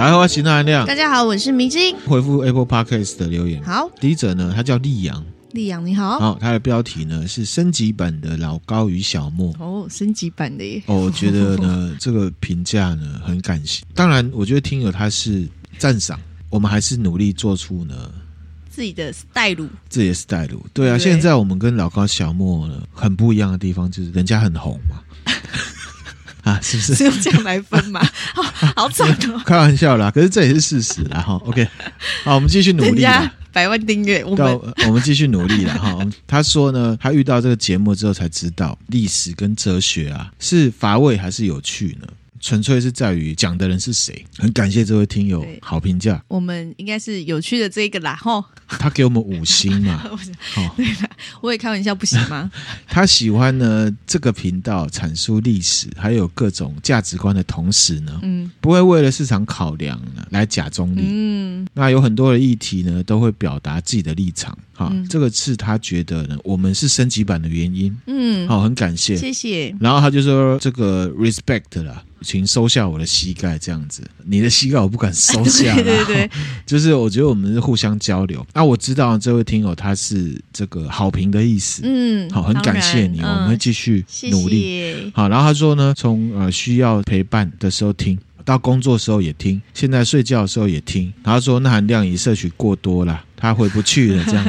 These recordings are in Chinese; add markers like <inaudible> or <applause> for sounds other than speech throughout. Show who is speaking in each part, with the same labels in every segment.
Speaker 1: 大家好，我是那亮。
Speaker 2: 大家好，我是明晶。
Speaker 1: 回复 Apple Podcast 的留言。
Speaker 2: 好，
Speaker 1: 第一者呢，他叫丽阳。
Speaker 2: 丽阳你好。
Speaker 1: 好，他的标题呢是升级版的老高与小莫。
Speaker 2: 哦，升级版的耶。
Speaker 1: 哦，我觉得呢，<laughs> 这个评价呢很感谢。当然，我觉得听友他是赞赏，我们还是努力做出呢
Speaker 2: 自己的 style，
Speaker 1: 自己的 style。对啊，对现在我们跟老高、小莫呢很不一样的地方，就是人家很红嘛。啊，是不是？
Speaker 2: 是用这样来分嘛？<laughs> 好，好惨哦！
Speaker 1: 开玩笑啦，可是这也是事实啦哈。OK，好，我们继续努力。
Speaker 2: 百万订阅，我们
Speaker 1: 我们继续努力了哈。他说呢，他遇到这个节目之后才知道，历史跟哲学啊，是乏味还是有趣呢？纯粹是在于讲的人是谁。很感谢这位听友好评价，
Speaker 2: 我们应该是有趣的这个啦吼。
Speaker 1: 他给我们五星 <laughs> 嘛？
Speaker 2: 哦，对了，我也开玩笑，不行吗？<laughs>
Speaker 1: 他喜欢呢这个频道阐述历史还有各种价值观的同时呢，嗯，不会为了市场考量呢来假中立。嗯，那有很多的议题呢都会表达自己的立场。好，嗯，这个是他觉得呢我们是升级版的原因。嗯，好，很感谢，
Speaker 2: 谢谢。
Speaker 1: 然后他就说这个 respect 啦。请收下我的膝盖，这样子，你的膝盖我不敢收下。<laughs> 对对对，<laughs> 就是我觉得我们是互相交流。那我知道这位听友他是这个好评的意思，嗯，好，很感谢你，嗯、我们会继续努力。谢谢。好，然后他说呢，从呃需要陪伴的时候听。到工作的时候也听，现在睡觉的时候也听。他说：“那含量已摄取过多了，他回不去了。”这样，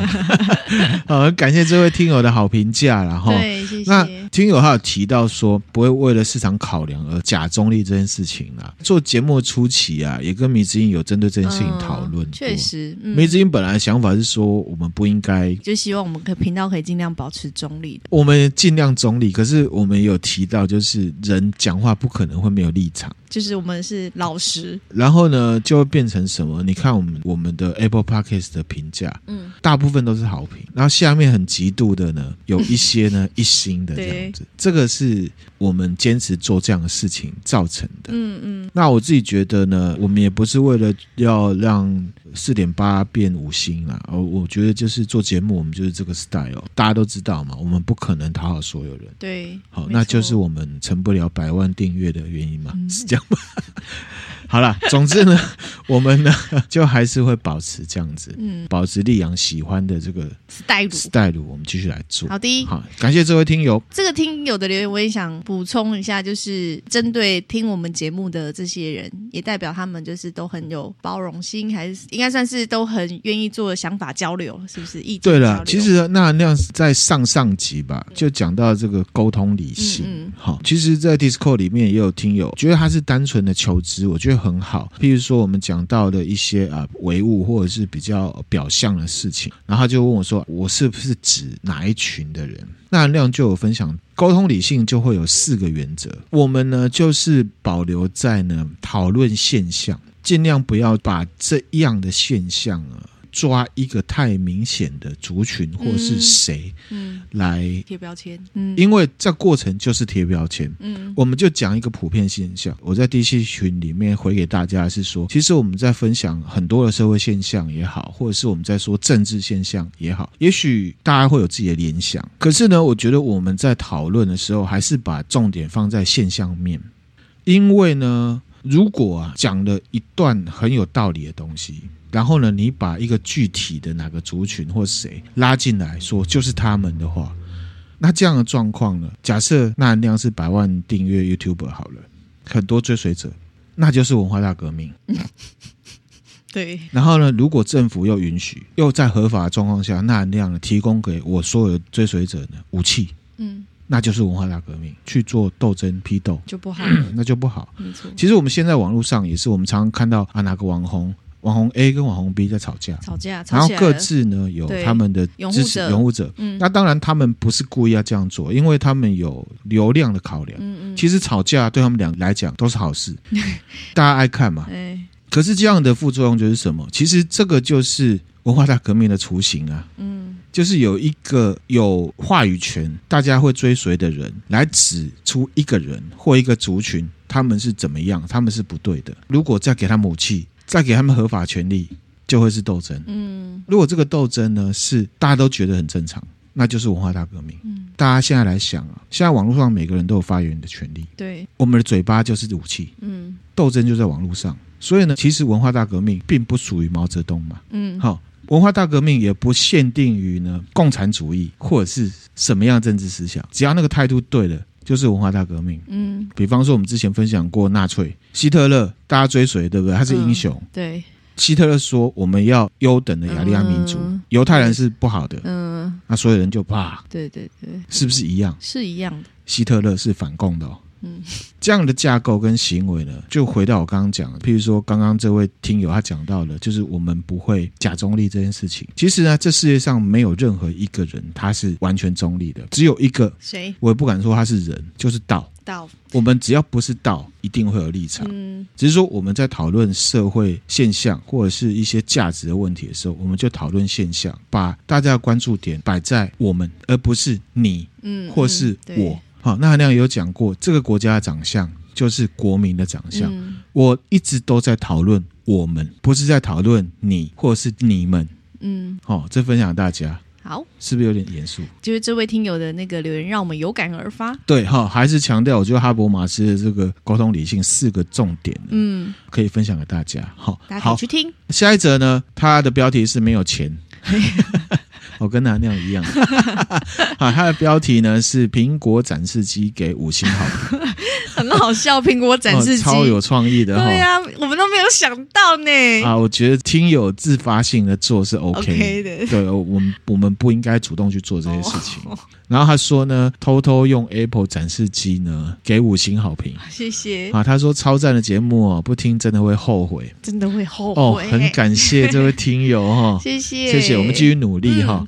Speaker 1: <laughs> 好，感谢这位听友的好评价。然后，
Speaker 2: 对，谢谢。
Speaker 1: 那听友还有提到说，不会为了市场考量而假中立这件事情啦。做节目初期啊，也跟迷之音有针对这件事情讨论。
Speaker 2: 确实，
Speaker 1: 迷之音本来的想法是说，我们不应该，
Speaker 2: 就希望我们可频道可以尽量保持中立的。
Speaker 1: 我们尽量中立，可是我们有提到，就是人讲话不可能会没有立场。
Speaker 2: 就是我们是老实，
Speaker 1: 然后呢，就会变成什么？你看我们我们的 Apple Podcast 的评价，嗯，大部分都是好评，然后下面很极度的呢，有一些呢 <laughs> 一星的这样子，这个是我们坚持做这样的事情造成的，嗯嗯。那我自己觉得呢，我们也不是为了要让。四点八变五星了，哦，我觉得就是做节目，我们就是这个 style，大家都知道嘛，我们不可能讨好所有人，
Speaker 2: 对，
Speaker 1: 好，那就是我们成不了百万订阅的原因嘛，嗯、是这样吗？好了，<laughs> 总之呢，<laughs> 我们呢 <laughs> 就还是会保持这样子，嗯，保持丽阳喜欢的这个
Speaker 2: style
Speaker 1: style，我们继续来做。
Speaker 2: 好的，
Speaker 1: 好，感谢这位听友。
Speaker 2: 这个听友的留言，我也想补充一下，就是针对听我们节目的这些人，也代表他们就是都很有包容心，还是应该算是都很愿意做想法交流，是不是？对了，
Speaker 1: 其实那那样在上上集吧，就讲到这个沟通理性。嗯，好，其实，在 Discord 里面也有听友觉得他是单纯的求知，我觉得。很好，譬如说我们讲到的一些啊唯物或者是比较表象的事情，然后他就问我说：“我是不是指哪一群的人？”那亮就有分享，沟通理性就会有四个原则，我们呢就是保留在呢讨论现象，尽量不要把这样的现象啊。抓一个太明显的族群或是谁，嗯，来
Speaker 2: 贴标签，嗯，
Speaker 1: 因为这过程就是贴标签，嗯，我们就讲一个普遍现象。我在 DC 群里面回给大家是说，其实我们在分享很多的社会现象也好，或者是我们在说政治现象也好，也许大家会有自己的联想，可是呢，我觉得我们在讨论的时候，还是把重点放在现象面，因为呢，如果啊讲了一段很有道理的东西。然后呢，你把一个具体的哪个族群或谁拉进来说，就是他们的话，那这样的状况呢？假设那量是百万订阅 YouTuber 好了，很多追随者，那就是文化大革命。<laughs>
Speaker 2: 对。
Speaker 1: 然后呢，如果政府又允许，又在合法的状况下，那量提供给我所有的追随者呢武器，嗯，那就是文化大革命，去做斗争批斗
Speaker 2: 就不好，
Speaker 1: 那就不好。
Speaker 2: 没错。
Speaker 1: 其实我们现在网络上也是，我们常常看到啊哪个网红。网红 A 跟网红 B 在吵架，
Speaker 2: 吵架，
Speaker 1: 然后各自呢有他们的支持拥护者。嗯，那当然他们不是故意要这样做，因为他们有流量的考量。嗯嗯，其实吵架对他们俩来讲都是好事，<laughs> 大家爱看嘛。可是这样的副作用就是什么？其实这个就是文化大革命的雏形啊。嗯，就是有一个有话语权、大家会追随的人来指出一个人或一个族群，他们是怎么样，他们是不对的。如果再给他武器。再给他们合法权利，就会是斗争。嗯，如果这个斗争呢是大家都觉得很正常，那就是文化大革命。嗯，大家现在来想啊，现在网络上每个人都有发言的权利。
Speaker 2: 对，
Speaker 1: 我们的嘴巴就是武器。嗯，斗争就在网络上。所以呢，其实文化大革命并不属于毛泽东嘛。
Speaker 2: 嗯，
Speaker 1: 好，文化大革命也不限定于呢共产主义或者是什么样的政治思想，只要那个态度对了，就是文化大革命。
Speaker 2: 嗯，
Speaker 1: 比方说我们之前分享过纳粹希特勒，大家追随，对不对？他是英雄。
Speaker 2: 嗯、对。
Speaker 1: 希特勒说：“我们要优等的雅利安民族，嗯、犹太人是不好的。”嗯，那所有人就怕。
Speaker 2: 对对对，
Speaker 1: 是不是一样？
Speaker 2: 是一样的。
Speaker 1: 希特勒是反共的哦。嗯，这样的架构跟行为呢，就回到我刚刚讲的，譬如说刚刚这位听友他讲到的，就是我们不会假中立这件事情。其实呢，这世界上没有任何一个人他是完全中立的，只有一个。
Speaker 2: 谁？
Speaker 1: 我也不敢说他是人，就是道。
Speaker 2: 道。
Speaker 1: 我们只要不是道，一定会有立场。嗯，只是说我们在讨论社会现象或者是一些价值的问题的时候，我们就讨论现象，把大家的关注点摆在我们，而不是你，嗯，或是我。好，那韩亮也有讲过，这个国家的长相就是国民的长相。嗯、我一直都在讨论我们，不是在讨论你或者是你们。嗯，好，这分享大家。
Speaker 2: 好，
Speaker 1: 是不是有点严肃？
Speaker 2: 就是这位听友的那个留言，让我们有感而发。
Speaker 1: 对，哈，还是强调，我觉得哈伯马斯的这个沟通理性四个重点，嗯，可以分享给大家。好，
Speaker 2: 大家可以去听。
Speaker 1: 下一则呢，它的标题是没有钱。<laughs> <laughs> <laughs> 我跟他那样一样，<laughs> 好，他的标题呢是苹果展示机给五星好评，<laughs>
Speaker 2: 很好笑。苹果展示机、
Speaker 1: 哦、超有创意的，
Speaker 2: 对呀、啊，我们都没有想到呢。
Speaker 1: 啊，我觉得听友自发性的做是 OK,
Speaker 2: OK 的，
Speaker 1: 对，我们我们不应该主动去做这些事情。
Speaker 2: 哦、
Speaker 1: 然后他说呢，偷偷用 Apple 展示机呢给五星好评，
Speaker 2: 谢谢。
Speaker 1: 啊，他说超赞的节目哦，不听真的会后悔，
Speaker 2: 真的会后悔。
Speaker 1: 哦，很感谢这位听友哈、哦，<laughs>
Speaker 2: 谢谢，
Speaker 1: 谢谢，我们继续努力哈。嗯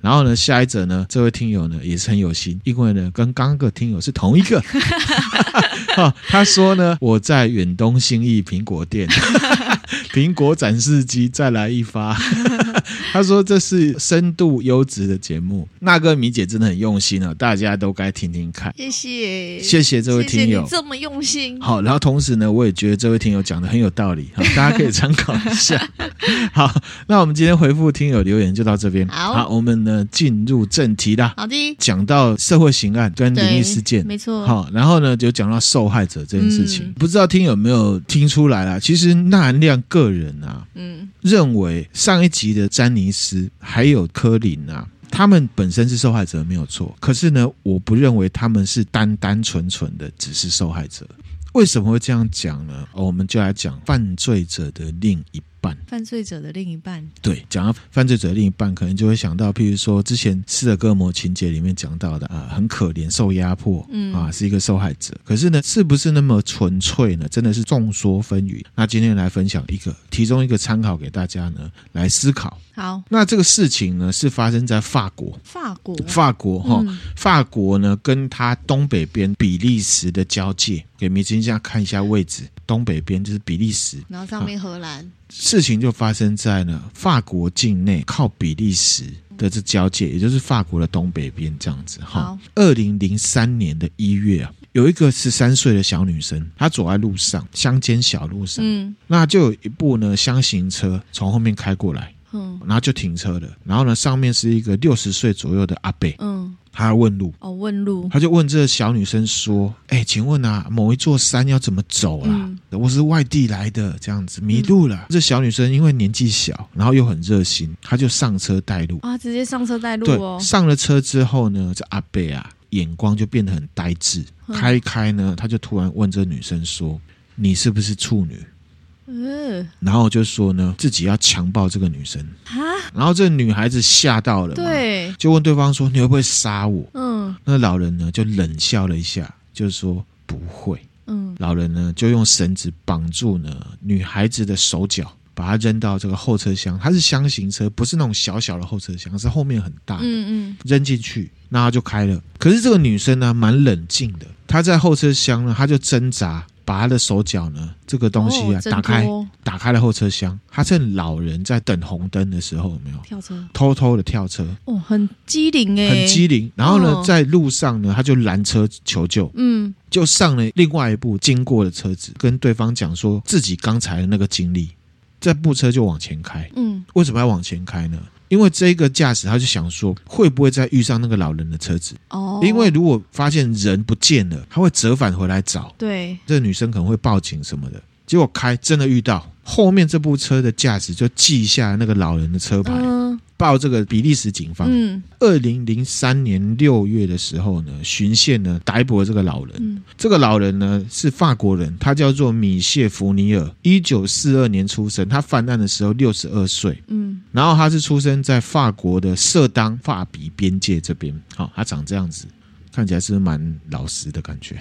Speaker 1: 然后呢，下一则呢，这位听友呢也是很有心，因为呢跟刚刚个听友是同一个。<laughs> 哦、他说呢，我在远东新义苹果店，<laughs> 苹果展示机再来一发。<laughs> 他说这是深度优质的节目，那个米姐真的很用心啊，大家都该听听看。
Speaker 2: 谢谢，
Speaker 1: 谢谢这位听友，
Speaker 2: 谢谢你这么用心。
Speaker 1: 好，然后同时呢，我也觉得这位听友讲的很有道理，好，大家可以参考一下。好，那我们今天回复听友留言就到这边。
Speaker 2: 好，
Speaker 1: 好，我们呢进入正题啦。
Speaker 2: 好的，
Speaker 1: 讲到社会刑案跟灵异事件，
Speaker 2: 没错。
Speaker 1: 好，然后呢就讲到受害者这件事情，嗯、不知道听有没有听出来啦？其实纳兰亮个人啊，嗯，认为上一集的詹尼斯还有柯林啊，他们本身是受害者没有错，可是呢，我不认为他们是单单纯纯的只是受害者。为什么会这样讲呢？哦、我们就来讲犯罪者的另一半。
Speaker 2: 犯罪者的另一半，
Speaker 1: 对，讲到犯罪者的另一半，可能就会想到，譬如说之前斯德哥尔摩情节里面讲到的啊，很可怜，受压迫，嗯啊，是一个受害者。可是呢，是不是那么纯粹呢？真的是众说纷纭。那今天来分享一个，提供一个参考给大家呢，来思考。
Speaker 2: 好，
Speaker 1: 那这个事情呢，是发生在法国，
Speaker 2: 法国，
Speaker 1: 法国哈，嗯、法国呢，跟它东北边比利时的交界，给明星家看一下位置，东北边就是比利时，
Speaker 2: 然后上面荷兰。啊
Speaker 1: 事情就发生在呢法国境内，靠比利时的这交界，也就是法国的东北边这样子哈。二零零三年的一月啊，有一个十三岁的小女生，她走在路上，乡间小路上，嗯，那就有一部呢箱型车从后面开过来，嗯，然后就停车了，然后呢上面是一个六十岁左右的阿伯，嗯。他要问路
Speaker 2: 哦，问路，
Speaker 1: 他就问这个小女生说：“哎、欸，请问啊，某一座山要怎么走啦？嗯、我是外地来的，这样子迷路了。嗯”这小女生因为年纪小，然后又很热心，她就上车带路
Speaker 2: 啊，直接上车带路哦。
Speaker 1: 对，上了车之后呢，这阿伯啊，眼光就变得很呆滞，嗯、开一开呢，他就突然问这女生说：“你是不是处女？”嗯，然后就说呢，自己要强暴这个女生啊，然后这个女孩子吓到了，
Speaker 2: 对，
Speaker 1: 就问对方说：“你会不会杀我？”嗯，那老人呢就冷笑了一下，就是说不会。嗯，老人呢就用绳子绑住呢女孩子的手脚，把她扔到这个后车厢，它是箱型车，不是那种小小的后车厢，是后面很大的。嗯嗯，扔进去，那她就开了。可是这个女生呢蛮冷静的，她在后车厢呢，她就挣扎。把他的手脚呢，这个东西啊，打开，打开了后车厢。他趁老人在等红灯的时候，有没有
Speaker 2: 跳车？
Speaker 1: 偷偷的跳车。
Speaker 2: 哦，很机灵哎，
Speaker 1: 很机灵。然后呢，在路上呢，他就拦车求救。嗯，就上了另外一部经过的车子，跟对方讲说自己刚才的那个经历。这部车就往前开。嗯，为什么要往前开呢？因为这个驾驶他就想说，会不会再遇上那个老人的车子？哦，因为如果发现人不见了，他会折返回来找。
Speaker 2: 对，
Speaker 1: 这个女生可能会报警什么的。结果开真的遇到，后面这部车的驾驶就记下那个老人的车牌。
Speaker 2: 嗯
Speaker 1: 报这个比利时警方。嗯，二零零三年六月的时候呢，巡线呢逮捕了这个老人。嗯，这个老人呢是法国人，他叫做米谢福尼尔，一九四二年出生。他犯案的时候六十二岁。嗯，然后他是出生在法国的色当法比边界这边。好，他长这样子，看起来是蛮老实的感觉。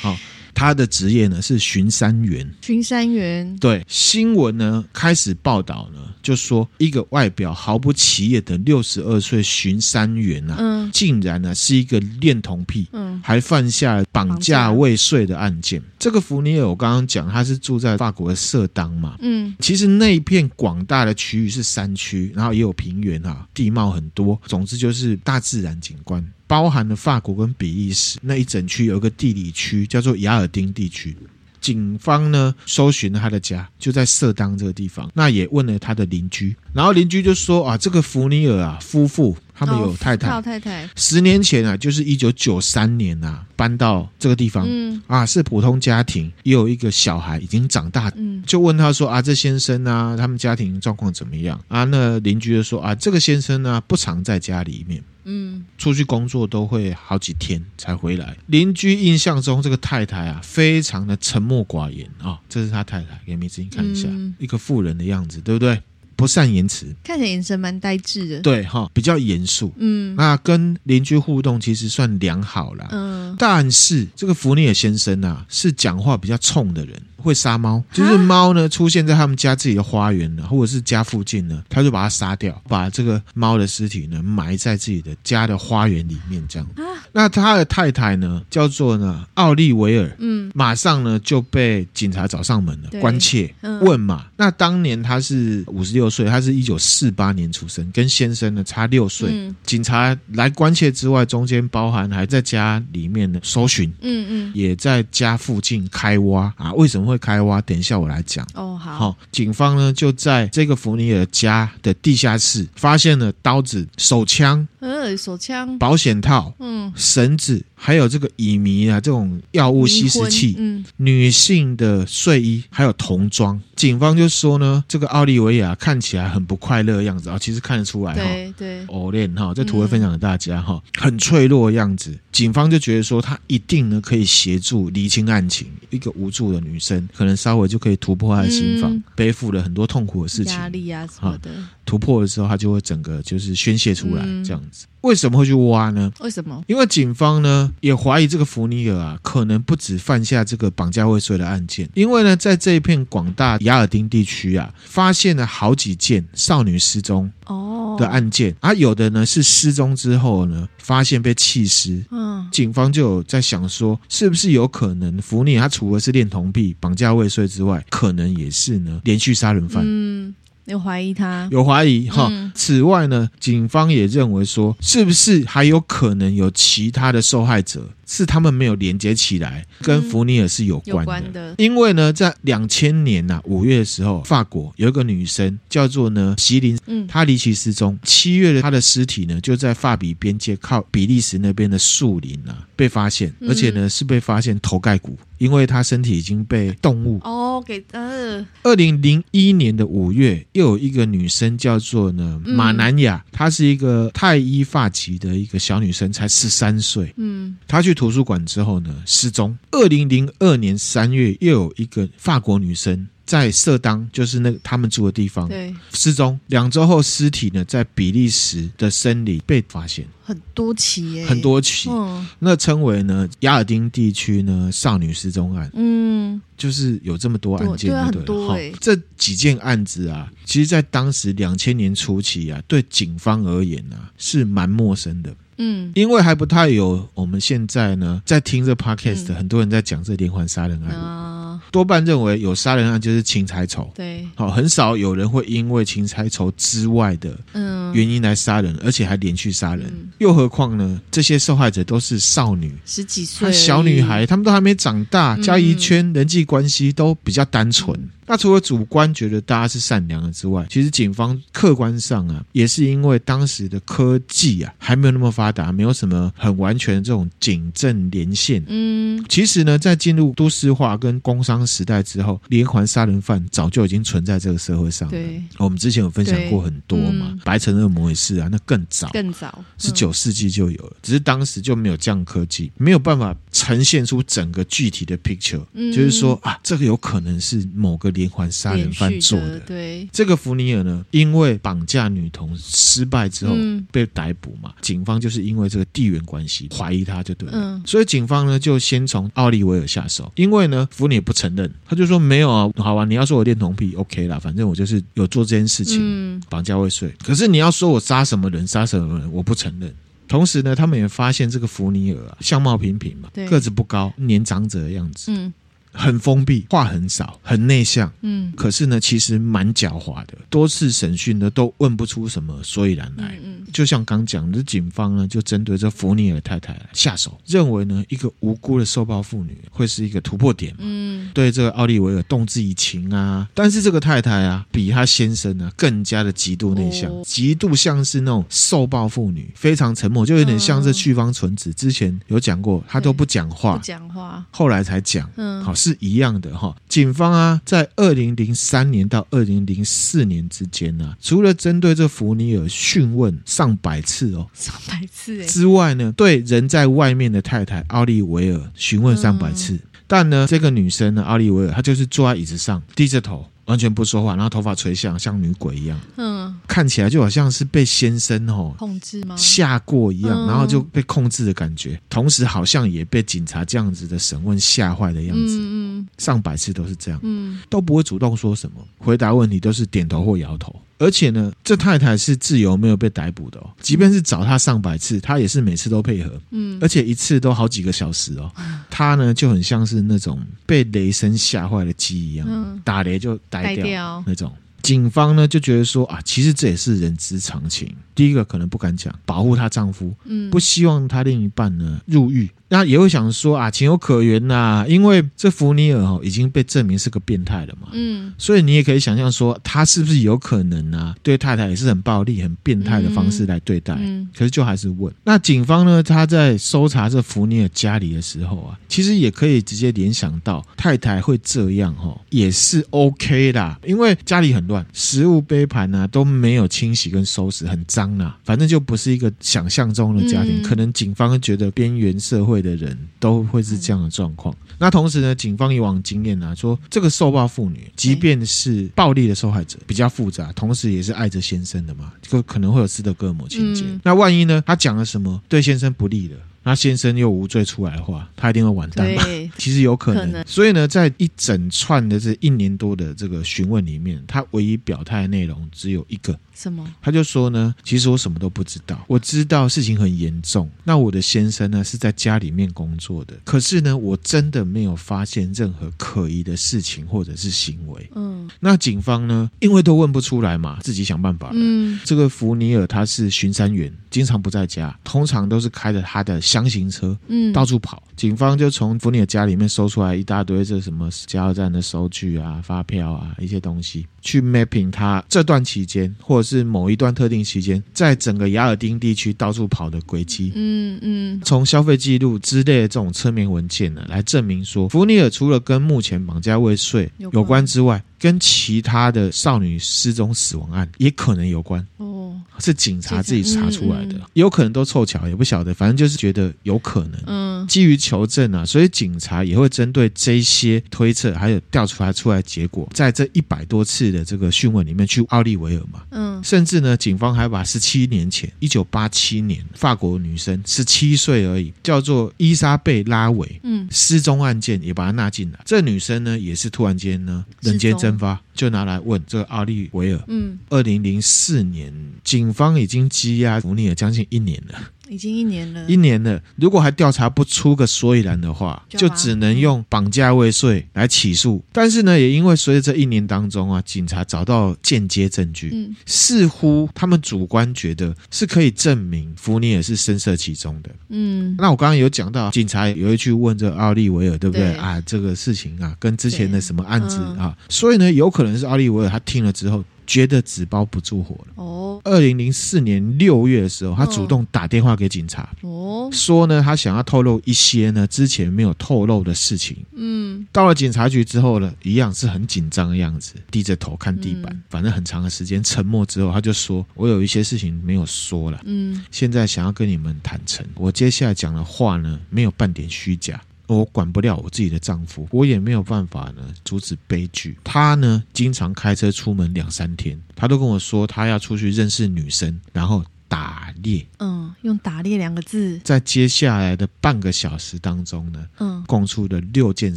Speaker 1: 好。他的职业呢是巡山员，
Speaker 2: 巡山员。
Speaker 1: 对，新闻呢开始报道呢，就说一个外表毫不起眼的六十二岁巡山员啊，嗯，竟然呢是一个恋童癖，嗯，还犯下了绑架未遂的案件。这个福尼尔，我刚刚讲他是住在法国的色当嘛，嗯，其实那一片广大的区域是山区，然后也有平原啊，地貌很多，总之就是大自然景观。包含了法国跟比利时那一整区，有一个地理区叫做雅尔丁地区。警方呢搜寻了他的家，就在色当这个地方。那也问了他的邻居，然后邻居就说啊，这个福尼尔啊夫妇他们有太太，
Speaker 2: 老太太
Speaker 1: 十年前啊，就是一九九三年啊搬到这个地方，嗯啊是普通家庭，也有一个小孩已经长大，嗯，就问他说啊，这先生啊，他们家庭状况怎么样啊？那邻居就说啊，这个先生呢不常在家里面。嗯，出去工作都会好几天才回来。邻居印象中这个太太啊，非常的沉默寡言啊、哦。这是他太太，给梅子你看一下，嗯、一个妇人的样子，对不对？不善言辞，
Speaker 2: 看起来眼神蛮呆滞的。
Speaker 1: 对哈、哦，比较严肃。嗯，那跟邻居互动其实算良好啦。嗯，但是这个福尼尔先生啊，是讲话比较冲的人。会杀猫，就是猫呢出现在他们家自己的花园呢，或者是家附近呢，他就把它杀掉，把这个猫的尸体呢埋在自己的家的花园里面，这样。那他的太太呢，叫做呢奥利维尔，嗯，马上呢就被警察找上门了，关切问嘛。那当年他是五十六岁，他是一九四八年出生，跟先生呢差六岁。警察来关切之外，中间包含还在家里面呢搜寻，嗯嗯，也在家附近开挖啊，为什么会？会开挖，等一下我来讲。哦，好。好，警方呢就在这个弗尼尔家的地下室发现了刀子、手枪，
Speaker 2: 呃，手枪、
Speaker 1: 保险套，嗯，绳子。还有这个乙醚啊，这种药物吸食器，嗯，女性的睡衣，还有童装。警方就说呢，这个奥利维亚看起来很不快乐的样子啊，其实看得出来哈，对对，偶练哈，这图会分享给大家哈，很脆弱的样子。警方就觉得说，他一定呢可以协助厘清案情。一个无助的女生，可能稍微就可以突破她的心房，背负了很多痛苦的事情，
Speaker 2: 压力啊什么的。
Speaker 1: 突破的时候，它就会整个就是宣泄出来，这样子。为什么会去挖呢？
Speaker 2: 为什么？
Speaker 1: 因为警方呢也怀疑这个福尼尔啊，可能不止犯下这个绑架未遂的案件。因为呢，在这一片广大雅尔丁地区啊，发现了好几件少女失踪哦的案件，而、哦啊、有的呢是失踪之后呢，发现被弃尸。嗯，警方就有在想说，是不是有可能福尼尔他除了是恋童癖、绑架未遂之外，可能也是呢连续杀人犯。嗯。
Speaker 2: 有怀疑他，
Speaker 1: 有怀疑哈。此外呢，警方也认为说，是不是还有可能有其他的受害者？是他们没有连接起来，跟福尼尔是有关的。嗯、关的。因为呢，在两千年呐、啊、五月的时候，法国有一个女生叫做呢席琳，嗯，她离奇失踪。七月的她的尸体呢就在法比边界靠比利时那边的树林啊被发现，而且呢是被发现头盖骨，因为她身体已经被动物
Speaker 2: 哦给呃。
Speaker 1: 二零零一年的五月，又有一个女生叫做呢马南雅，她是一个泰伊发籍的一个小女生，才十三岁，嗯，她去。图书馆之后呢，失踪。二零零二年三月，又有一个法国女生在色当，就是那个他们住的地方，对，失踪。两周后，尸体呢在比利时的森林被发现。
Speaker 2: 很多起耶，
Speaker 1: 很多起。嗯，那称为呢雅尔丁地区呢少女失踪案。嗯，就是有这么多案件，对，对很多。这几件案子啊，其实，在当时两千年初期啊，对警方而言啊，是蛮陌生的。嗯，因为还不太有我们现在呢在听这 podcast，很多人在讲这连环杀人案，嗯，多半认为有杀人案就是情财仇，对，好，很少有人会因为情财仇之外的嗯。原因来杀人，而且还连续杀人，又何况呢？这些受害者都是少女，
Speaker 2: 十几岁，
Speaker 1: 小女孩，她们都还没长大，家一圈人际关系都比较单纯。那除了主观觉得大家是善良的之外，其实警方客观上啊，也是因为当时的科技啊还没有那么发达，没有什么很完全的这种警政连线。嗯，其实呢，在进入都市化跟工商时代之后，连环杀人犯早就已经存在这个社会上了。
Speaker 2: 对，
Speaker 1: 我们之前有分享过很多嘛，嗯、白城恶魔也是啊，那更早，
Speaker 2: 更早，
Speaker 1: 是九世纪就有了，嗯、只是当时就没有这样科技，没有办法呈现出整个具体的 picture，、嗯、就是说啊，这个有可能是某个连环杀人犯做的。的
Speaker 2: 对，
Speaker 1: 这个福尼尔呢，因为绑架女童失败之后被逮捕嘛，嗯、警方就是因为这个地缘关系怀疑他就对了，嗯、所以警方呢就先从奥利维尔下手，因为呢福尼尔不承认，他就说没有啊，好吧，你要说我恋童癖，OK 啦，反正我就是有做这件事情，嗯、绑架未遂，可是你要说我杀什么人，杀什么人，我不承认。同时呢，他们也发现这个福尼尔啊，相貌平平嘛，对。个子不高，年长者的样子。嗯很封闭，话很少，很内向。嗯，可是呢，其实蛮狡猾的。多次审讯呢，都问不出什么所以然来。嗯，嗯就像刚讲的，警方呢就针对这弗尼尔太太下手，认为呢一个无辜的受暴妇女会是一个突破点。嗯，对这个奥利维尔动之以情啊。但是这个太太啊，比她先生呢更加的极度内向，哦、极度像是那种受暴妇女，非常沉默，就有点像是去方纯子。之前有讲过，她都不讲话，
Speaker 2: 不讲话，
Speaker 1: 后来才讲。
Speaker 2: 嗯，
Speaker 1: 好。是一样的哈，警方啊，在二零零三年到二零零四年之间呢、啊，除了针对这弗尼尔讯问上百次哦，
Speaker 2: 上百次
Speaker 1: 之外呢，对人在外面的太太奥利维尔询问上百次，嗯、但呢，这个女生呢，奥利维尔她就是坐在椅子上低着头。完全不说话，然后头发垂下，像女鬼一样。嗯，看起来就好像是被先生哦
Speaker 2: 控制吗？
Speaker 1: 吓过一样，
Speaker 2: 嗯、
Speaker 1: 然后就被控制的感觉。同时，好像也被警察这样子的审问吓坏的样子。嗯嗯，上百次都是这样。嗯，都不会主动说什么，回答问题都是点头或摇头。而且呢，这太太是自由，没有被逮捕的哦。即便是找他上百次，他也是每次都配合。嗯，而且一次都好几个小时哦。他呢就很像是那种被雷声吓坏的鸡一样，嗯、打雷就呆掉，呆掉那种。警方呢就觉得说啊，其实这也是人之常情。第一个可能不敢讲，保护她丈夫，嗯，不希望她另一半呢入狱。那也会想说啊，情有可原呐、啊，因为这福尼尔哦已经被证明是个变态了嘛，嗯，所以你也可以想象说，他是不是有可能啊，对太太也是很暴力、很变态的方式来对待？嗯，嗯，可是就还是问。那警方呢，他在搜查这福尼尔家里的时候啊，其实也可以直接联想到太太会这样哦，也是 OK 啦，因为家里很乱，食物杯盘啊都没有清洗跟收拾，很脏啊，反正就不是一个想象中的家庭。嗯、可能警方觉得边缘社会。的人都会是这样的状况。那同时呢，警方以往经验啊，说这个受暴妇女，即便是暴力的受害者，比较复杂，同时也是爱着先生的嘛，就可能会有斯德哥尔摩情节。嗯、那万一呢，他讲了什么对先生不利的？那先生又无罪出来的话，他一定会完蛋吧？对 <laughs> 其实有可能。可能所以呢，在一整串的这一年多的这个询问里面，他唯一表态的内容只有一个。
Speaker 2: 什么？
Speaker 1: 他就说呢，其实我什么都不知道。我知道事情很严重。那我的先生呢是在家里面工作的，可是呢，我真的没有发现任何可疑的事情或者是行为。嗯。那警方呢，因为都问不出来嘛，自己想办法了。嗯。这个福尼尔他是巡山员，经常不在家，通常都是开着他的厢型车，嗯，到处跑。警方就从福尼尔家里面搜出来一大堆这什么加油站的收据啊、发票啊一些东西，去 mapping 他这段期间或者是某一段特定期间，在整个雅尔丁地区到处跑的轨迹，嗯嗯，从消费记录之类的这种侧面文件呢，来证明说，福尼尔除了跟目前绑架未遂有关。之外，跟其他的少女失踪死亡案也可能有关。哦，是警察自己查出来的，也有可能都凑巧，也不晓得，反正就是觉得有可能。嗯，基于求证啊，所以警察也会针对这些推测，还有调出来出来结果，在这一百多次的这个讯问里面，去奥利维尔嘛，嗯。甚至呢，警方还把十七年前，一九八七年，法国女生十七岁而已，叫做伊莎贝拉韦，嗯，失踪案件也把她纳进来。这女生呢，也是突然间呢，人间蒸发，就拿来问这个奥利维尔。嗯，二零零四年，警方已经羁押福尼尔将近一年了。
Speaker 2: 已经一年了，
Speaker 1: 一年了。如果还调查不出个所以然的话，就只能用绑架未遂来起诉。但是呢，也因为随着这一年当中啊，警察找到间接证据，嗯，似似乎他们主观觉得是可以证明福尼尔是深涉其中的。嗯，那我刚刚有讲到，警察也会去问这奥利维尔，对不对，对啊？这个事情啊，跟之前的什么案子啊，所以呢，有可能是奥利维尔他听了之后。觉得纸包不住火了。哦，二零零四年六月的时候，他主动打电话给警察，哦，说呢，他想要透露一些呢之前没有透露的事情。嗯，到了警察局之后呢，一样是很紧张的样子，低着头看地板，反正很长的时间沉默之后，他就说：“我有一些事情没有说了。嗯，现在想要跟你们坦诚，我接下来讲的话呢，没有半点虚假。”我管不了我自己的丈夫，我也没有办法呢阻止悲剧。他呢经常开车出门两三天，他都跟我说他要出去认识女生，然后打猎。嗯，
Speaker 2: 用“打猎”两个字，
Speaker 1: 在接下来的半个小时当中呢，嗯，供出了六件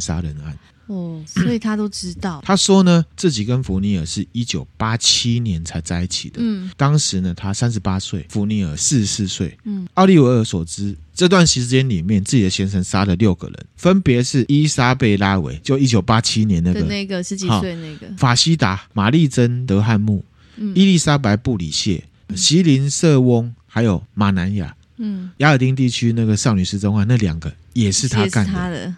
Speaker 1: 杀人案。
Speaker 2: 哦，所以他都知道。<clears throat>
Speaker 1: 他说呢，自己跟弗尼尔是一九八七年才在一起的。嗯，当时呢，他三十八岁，弗尼尔四十四岁。嗯，奥利维尔所知，这段时间里面，自己的先生杀了六个人，分别是伊莎贝拉韦，就一九八七年那个
Speaker 2: 那个十几岁那个
Speaker 1: 法西达、玛丽珍·德汉姆、嗯、伊丽莎白·布里谢、嗯、席琳·瑟翁，还有马南亚。嗯，亚尔丁地区那个少女失踪案，那两个也是他干的。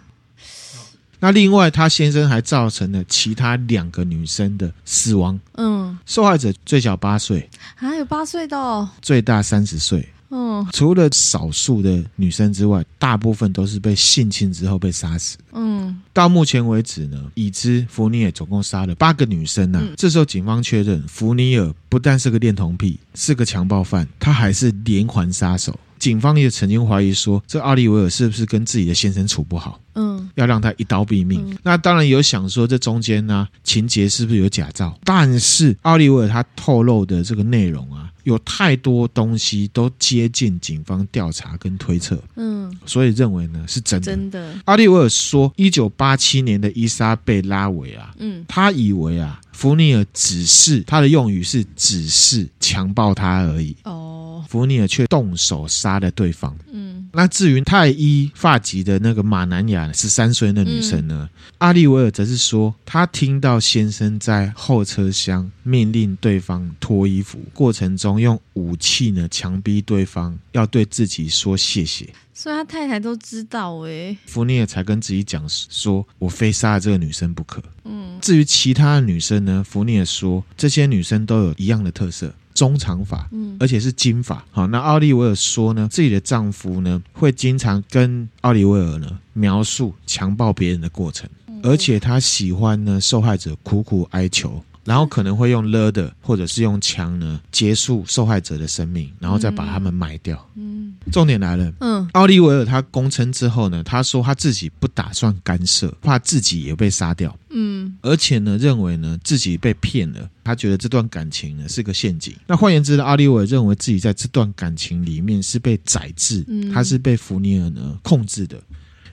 Speaker 1: 那另外，他先生还造成了其他两个女生的死亡。嗯，受害者最小八岁，
Speaker 2: 还有八岁的哦，
Speaker 1: 最大三十岁。嗯，除了少数的女生之外，大部分都是被性侵之后被杀死。嗯，到目前为止呢，已知福尼尔总共杀了八个女生呢、啊。嗯、这时候，警方确认福尼尔不但是个恋童癖，是个强暴犯，他还是连环杀手。警方也曾经怀疑说，这奥利维尔是不是跟自己的先生处不好？嗯，要让他一刀毙命。嗯、那当然有想说，这中间呢、啊，情节是不是有假造？但是奥利维尔他透露的这个内容啊，有太多东西都接近警方调查跟推测。嗯，所以认为呢是真的。真的，奥利维尔说，一九八七年的伊莎贝拉维啊，嗯，他以为啊，福尼尔只是他的用语是只是强暴他而已。哦。福尼尔却动手杀了对方。嗯，那至于太医发籍的那个马南雅十三岁的女生呢？嗯、阿利维尔则是说，他听到先生在后车厢命令对方脱衣服，过程中用武器呢强逼对方要对自己说谢谢。
Speaker 2: 所以他太太都知道诶、欸，
Speaker 1: 福尼尔才跟自己讲说：“我非杀了这个女生不可。”嗯，至于其他的女生呢？福尼尔说，这些女生都有一样的特色。中长发，嗯，而且是金发。好，那奥利维尔说呢，自己的丈夫呢会经常跟奥利维尔呢描述强暴别人的过程，而且他喜欢呢受害者苦苦哀求。然后可能会用勒的，或者是用枪呢结束受害者的生命，然后再把他们埋掉。嗯，重点来了。嗯，奥利维尔他供称之后呢，他说他自己不打算干涉，怕自己也被杀掉。嗯，而且呢，认为呢自己被骗了，他觉得这段感情呢是个陷阱。那换言之呢，奥利维尔认为自己在这段感情里面是被宰制，他是被福尼尔呢控制的。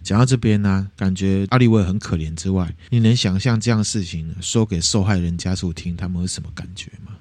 Speaker 1: 讲到这边呢、感觉阿利威很可怜之外，你能想象这样事情说给受害人家属听，他们会什么感觉吗？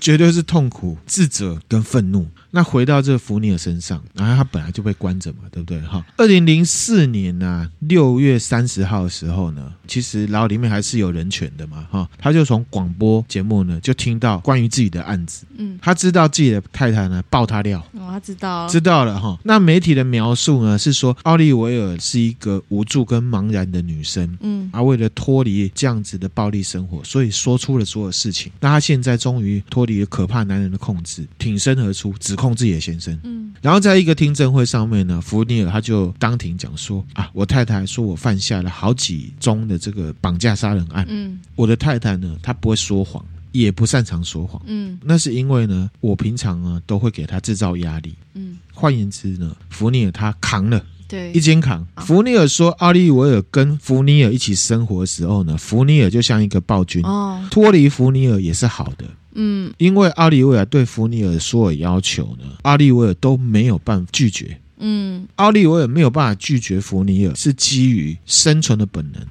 Speaker 1: 绝对是痛苦、自责跟愤怒。那回到这个福尼尔身上，然后他本来就被关着嘛，对不对？哈，二零零四年呢、啊，六月三十号的时候呢，其实牢里面还是有人权的嘛，哈，他就从广播节目呢就听到关于自己的案子，嗯，他知道自己的太太呢爆他料，
Speaker 2: 哦，他知道，
Speaker 1: 知道了哈。那媒体的描述呢是说，奥利维尔是一个无助跟茫然的女生，嗯，而为了脱离这样子的暴力生活，所以说出了所有事情。那他现在终于脱离了可怕男人的控制，挺身而出，只。控制野先生，嗯，然后在一个听证会上面呢，弗尼尔他就当庭讲说啊，我太太说我犯下了好几宗的这个绑架杀人案，嗯，我的太太呢，她不会说谎，也不擅长说谎，嗯，那是因为呢，我平常呢都会给他制造压力，嗯，换言之呢，福尼尔他扛了，对，一肩扛。福尼尔说，奥利维尔跟福尼尔一起生活的时候呢，福尼尔就像一个暴君，哦，脱离福尼尔也是好的。嗯，因为奥利维尔对福尼尔所有要求呢，奥利维尔都没有办法拒绝。嗯，奥利维尔没有办法拒绝福尼尔，是基于生存的本能。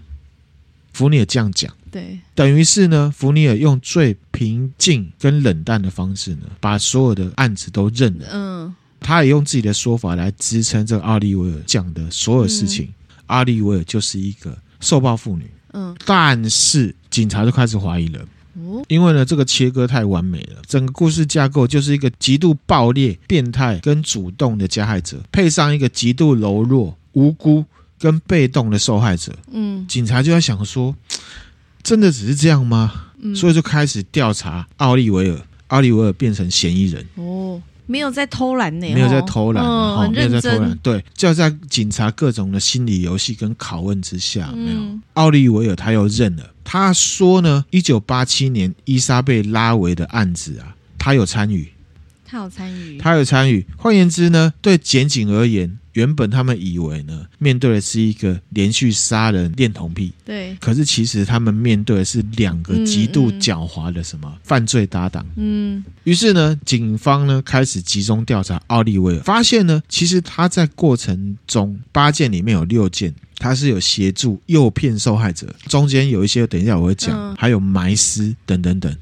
Speaker 1: 福尼尔这样讲，对，等于是呢，福尼尔用最平静跟冷淡的方式呢，把所有的案子都认了。嗯，他也用自己的说法来支撑这个奥利维尔讲的所有事情。嗯，奥利维尔就是一个受暴妇女。嗯，但是警察就开始怀疑了。
Speaker 2: 哦，
Speaker 1: 因为呢，这个切割太完美了，整个故事架构就是一个极度暴烈、变态跟主动的加害者，配上一个极度柔弱、无辜跟被动的受害者。
Speaker 2: 嗯，
Speaker 1: 警察就在想说，真的只是这样吗？
Speaker 2: 嗯，
Speaker 1: 所以就开始调查奥利维尔，奥利维尔变成嫌疑人。
Speaker 2: 哦。没有在偷懒呢，
Speaker 1: 没有在偷
Speaker 2: 懒，
Speaker 1: 没有在偷懒，对，就在警察各种的心理游戏跟拷问之下，没有。
Speaker 2: 嗯、
Speaker 1: 奥利维尔他又认了，他说呢，一九八七年伊莎贝拉维的案子啊，他有参与，
Speaker 2: 他有参与，
Speaker 1: 他有参与。换言之呢，对检警而言。原本他们以为呢，面对的是一个连续杀人恋童癖，
Speaker 2: 对。
Speaker 1: 可是其实他们面对的是两个极度狡猾的什么、嗯、犯罪搭档。嗯。于是呢，警方呢开始集中调查奥利维尔，发现呢，其实他在过程中八件里面有六件，他是有协助诱骗受害者，中间有一些，等一下我会讲，嗯、还有埋尸等等等。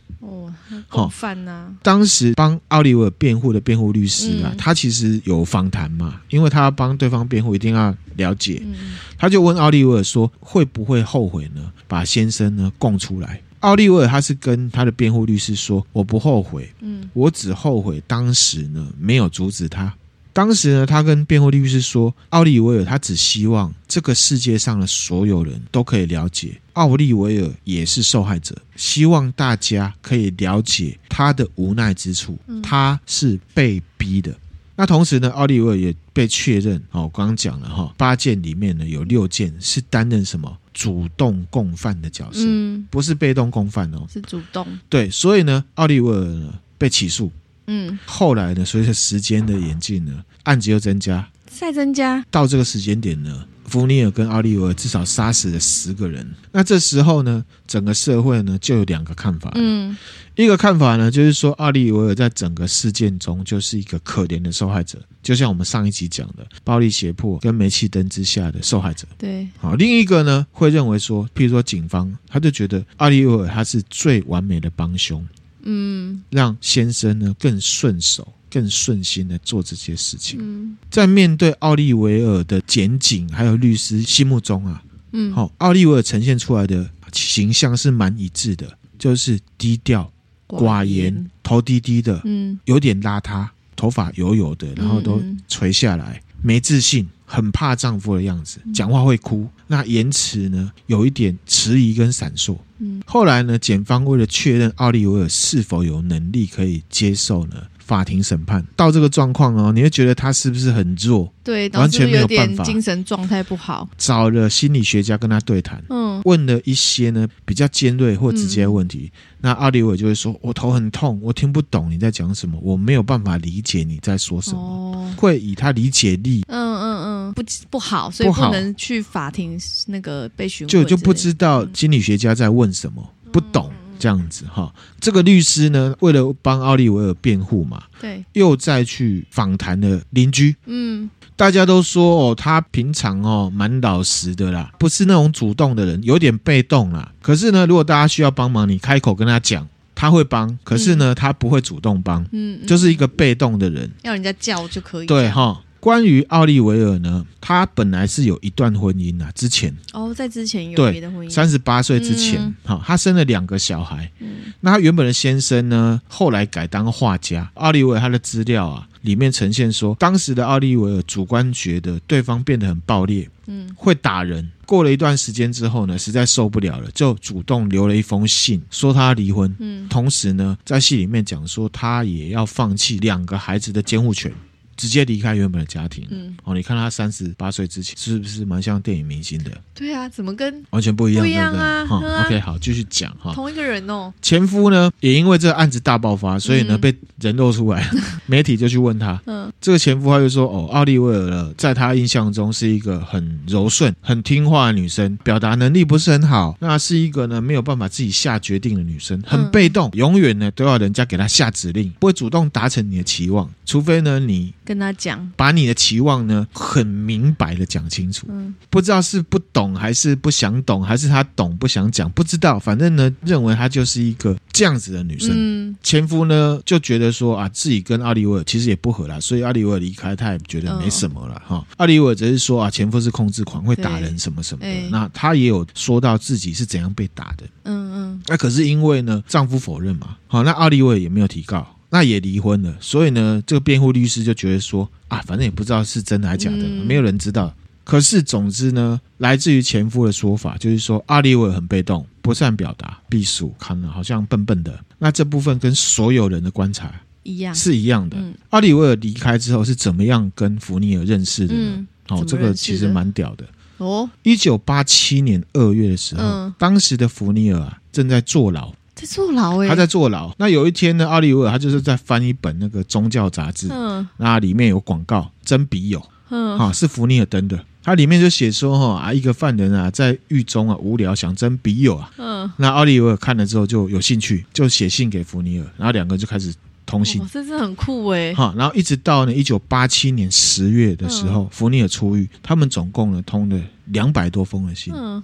Speaker 2: 共犯呐！
Speaker 1: 当时帮奥利维尔辩护的辩护律师啊，嗯、他其实有访谈嘛，因为他要帮对方辩护，一定要了解。嗯、他就问奥利维尔说：“会不会后悔呢？把先生呢供出来？”奥利维尔他是跟他的辩护律师说：“我不后悔，嗯，我只后悔当时呢没有阻止他。”当时呢，他跟辩护律师说，奥利维尔他只希望这个世界上的所有人都可以了解，奥利维尔也是受害者，希望大家可以了解他的无奈之处，他是被逼的。那同时呢，奥利维尔也被确认，哦，我刚刚讲了哈，八件里面呢有六件是担任什么主动共犯的角色，嗯，不是被动共犯哦，
Speaker 2: 是主动。
Speaker 1: 对，所以呢，奥利维尔呢被起诉。
Speaker 2: 嗯，
Speaker 1: 后来呢，随着时间的演进呢，案子又增加，
Speaker 2: 再增加。
Speaker 1: 到这个时间点呢，福尼尔跟奥利维尔至少杀死了十个人。那这时候呢，整个社会呢就有两个看法。嗯，一个看法呢，就是说奥利维尔在整个事件中就是一个可怜的受害者，就像我们上一集讲的，暴力胁迫跟煤气灯之下的受害者。
Speaker 2: 对，
Speaker 1: 好，另一个呢会认为说，譬如说警方他就觉得奥利维尔他是最完美的帮凶。嗯，让先生呢更顺手、更顺心的做这些事情。嗯，在面对奥利维尔的检警还有律师心目中啊，嗯，好，奥利维尔呈现出来的形象是蛮一致的，就是低调、寡言、头低低的，嗯，有点邋遢，头发油油的，然后都垂下来，没自信，很怕丈夫的样子，讲话会哭，那言辞呢有一点迟疑跟闪烁。嗯，后来呢，检方为了确认奥利维尔是否有能力可以接受呢法庭审判，到这个状况哦，你会觉得他是不是很弱？
Speaker 2: 对，
Speaker 1: 完全没有办法，
Speaker 2: 精神状态不好。
Speaker 1: 找了心理学家跟他对谈，嗯，问了一些呢比较尖锐或直接的问题。嗯、那奥利维尔就会说：“我头很痛，我听不懂你在讲什么，我没有办法理解你在说什么。哦”会以他理解力，
Speaker 2: 嗯嗯嗯，不不好，所以不能去法庭那个被询问，
Speaker 1: 就就不知道心理学家在问什么，嗯、不懂。这样子哈，这个律师呢，为了帮奥利维尔辩护嘛，
Speaker 2: 对，
Speaker 1: 又再去访谈了邻居，嗯，大家都说哦，他平常哦蛮老实的啦，不是那种主动的人，有点被动啦。可是呢，如果大家需要帮忙，你开口跟他讲，他会帮。可是呢，嗯、他不会主动帮，嗯，就是一个被动的人，
Speaker 2: 要人家叫就可以。
Speaker 1: 对哈。关于奥利维尔呢，他本来是有一段婚姻啊，之前
Speaker 2: 哦，在之前有别的婚姻，
Speaker 1: 三十八岁之前，好、嗯，他生了两个小孩。嗯，那他原本的先生呢，后来改当画家。奥利维尔他的资料啊，里面呈现说，当时的奥利维尔主观觉得对方变得很暴烈，嗯，会打人。过了一段时间之后呢，实在受不了了，就主动留了一封信，说他离婚。嗯，同时呢，在戏里面讲说，他也要放弃两个孩子的监护权。直接离开原本的家庭，嗯，哦，你看他三十八岁之前是不是蛮像电影明星的？
Speaker 2: 对啊，怎么跟
Speaker 1: 完全不一样？
Speaker 2: 不一样啊！
Speaker 1: 哈，OK，好，继续讲哈。
Speaker 2: 同一个人哦。
Speaker 1: 前夫呢，也因为这个案子大爆发，所以呢，被人肉出来，<laughs> 媒体就去问他，嗯，这个前夫他就说，哦，奥利维尔在他印象中是一个很柔顺、很听话的女生，表达能力不是很好，那是一个呢没有办法自己下决定的女生，很被动，永远呢都要人家给她下指令，不会主动达成你的期望，除非呢你。
Speaker 2: 跟他讲，
Speaker 1: 把你的期望呢很明白的讲清楚。嗯，不知道是不懂还是不想懂，还是他懂不想讲，不知道。反正呢，认为她就是一个这样子的女生。嗯，前夫呢就觉得说啊，自己跟奥利维尔其实也不合啦，所以奥利维尔离开，他也觉得没什么了哈。奥利维尔只是说啊，前夫是控制狂，会打人什么什么的。欸、那他也有说到自己是怎样被打的。嗯嗯。那可是因为呢，丈夫否认嘛，好，那奥利维尔也没有提告。那也离婚了，所以呢，这个辩护律师就觉得说啊，反正也不知道是真的还是假的，嗯、没有人知道。可是总之呢，来自于前夫的说法，就是说阿利维尔很被动，不善表达，避暑，看了好像笨笨的。那这部分跟所有人的观察一样，是一样的。奥利维尔离开之后是怎么样跟福尼尔认识的呢？嗯、哦，这个其实蛮屌的哦。一九八七年二月的时候，嗯、当时的福尼尔啊正在坐牢。
Speaker 2: 在坐牢哎，
Speaker 1: 他在坐牢。那有一天呢，奥利维尔他就是在翻一本那个宗教杂志，嗯，那里面有广告征笔友，嗯，哈，是福尼尔登的。他里面就写说哈啊，一个犯人啊在狱中啊无聊想征笔友啊，嗯，那奥利维尔看了之后就有兴趣，就写信给福尼尔，然后两个就开始通信。
Speaker 2: 这是很酷哎，
Speaker 1: 哈，然后一直到呢一九八七年十月的时候，福尼尔出狱，他们总共呢通了两百多封的信，嗯，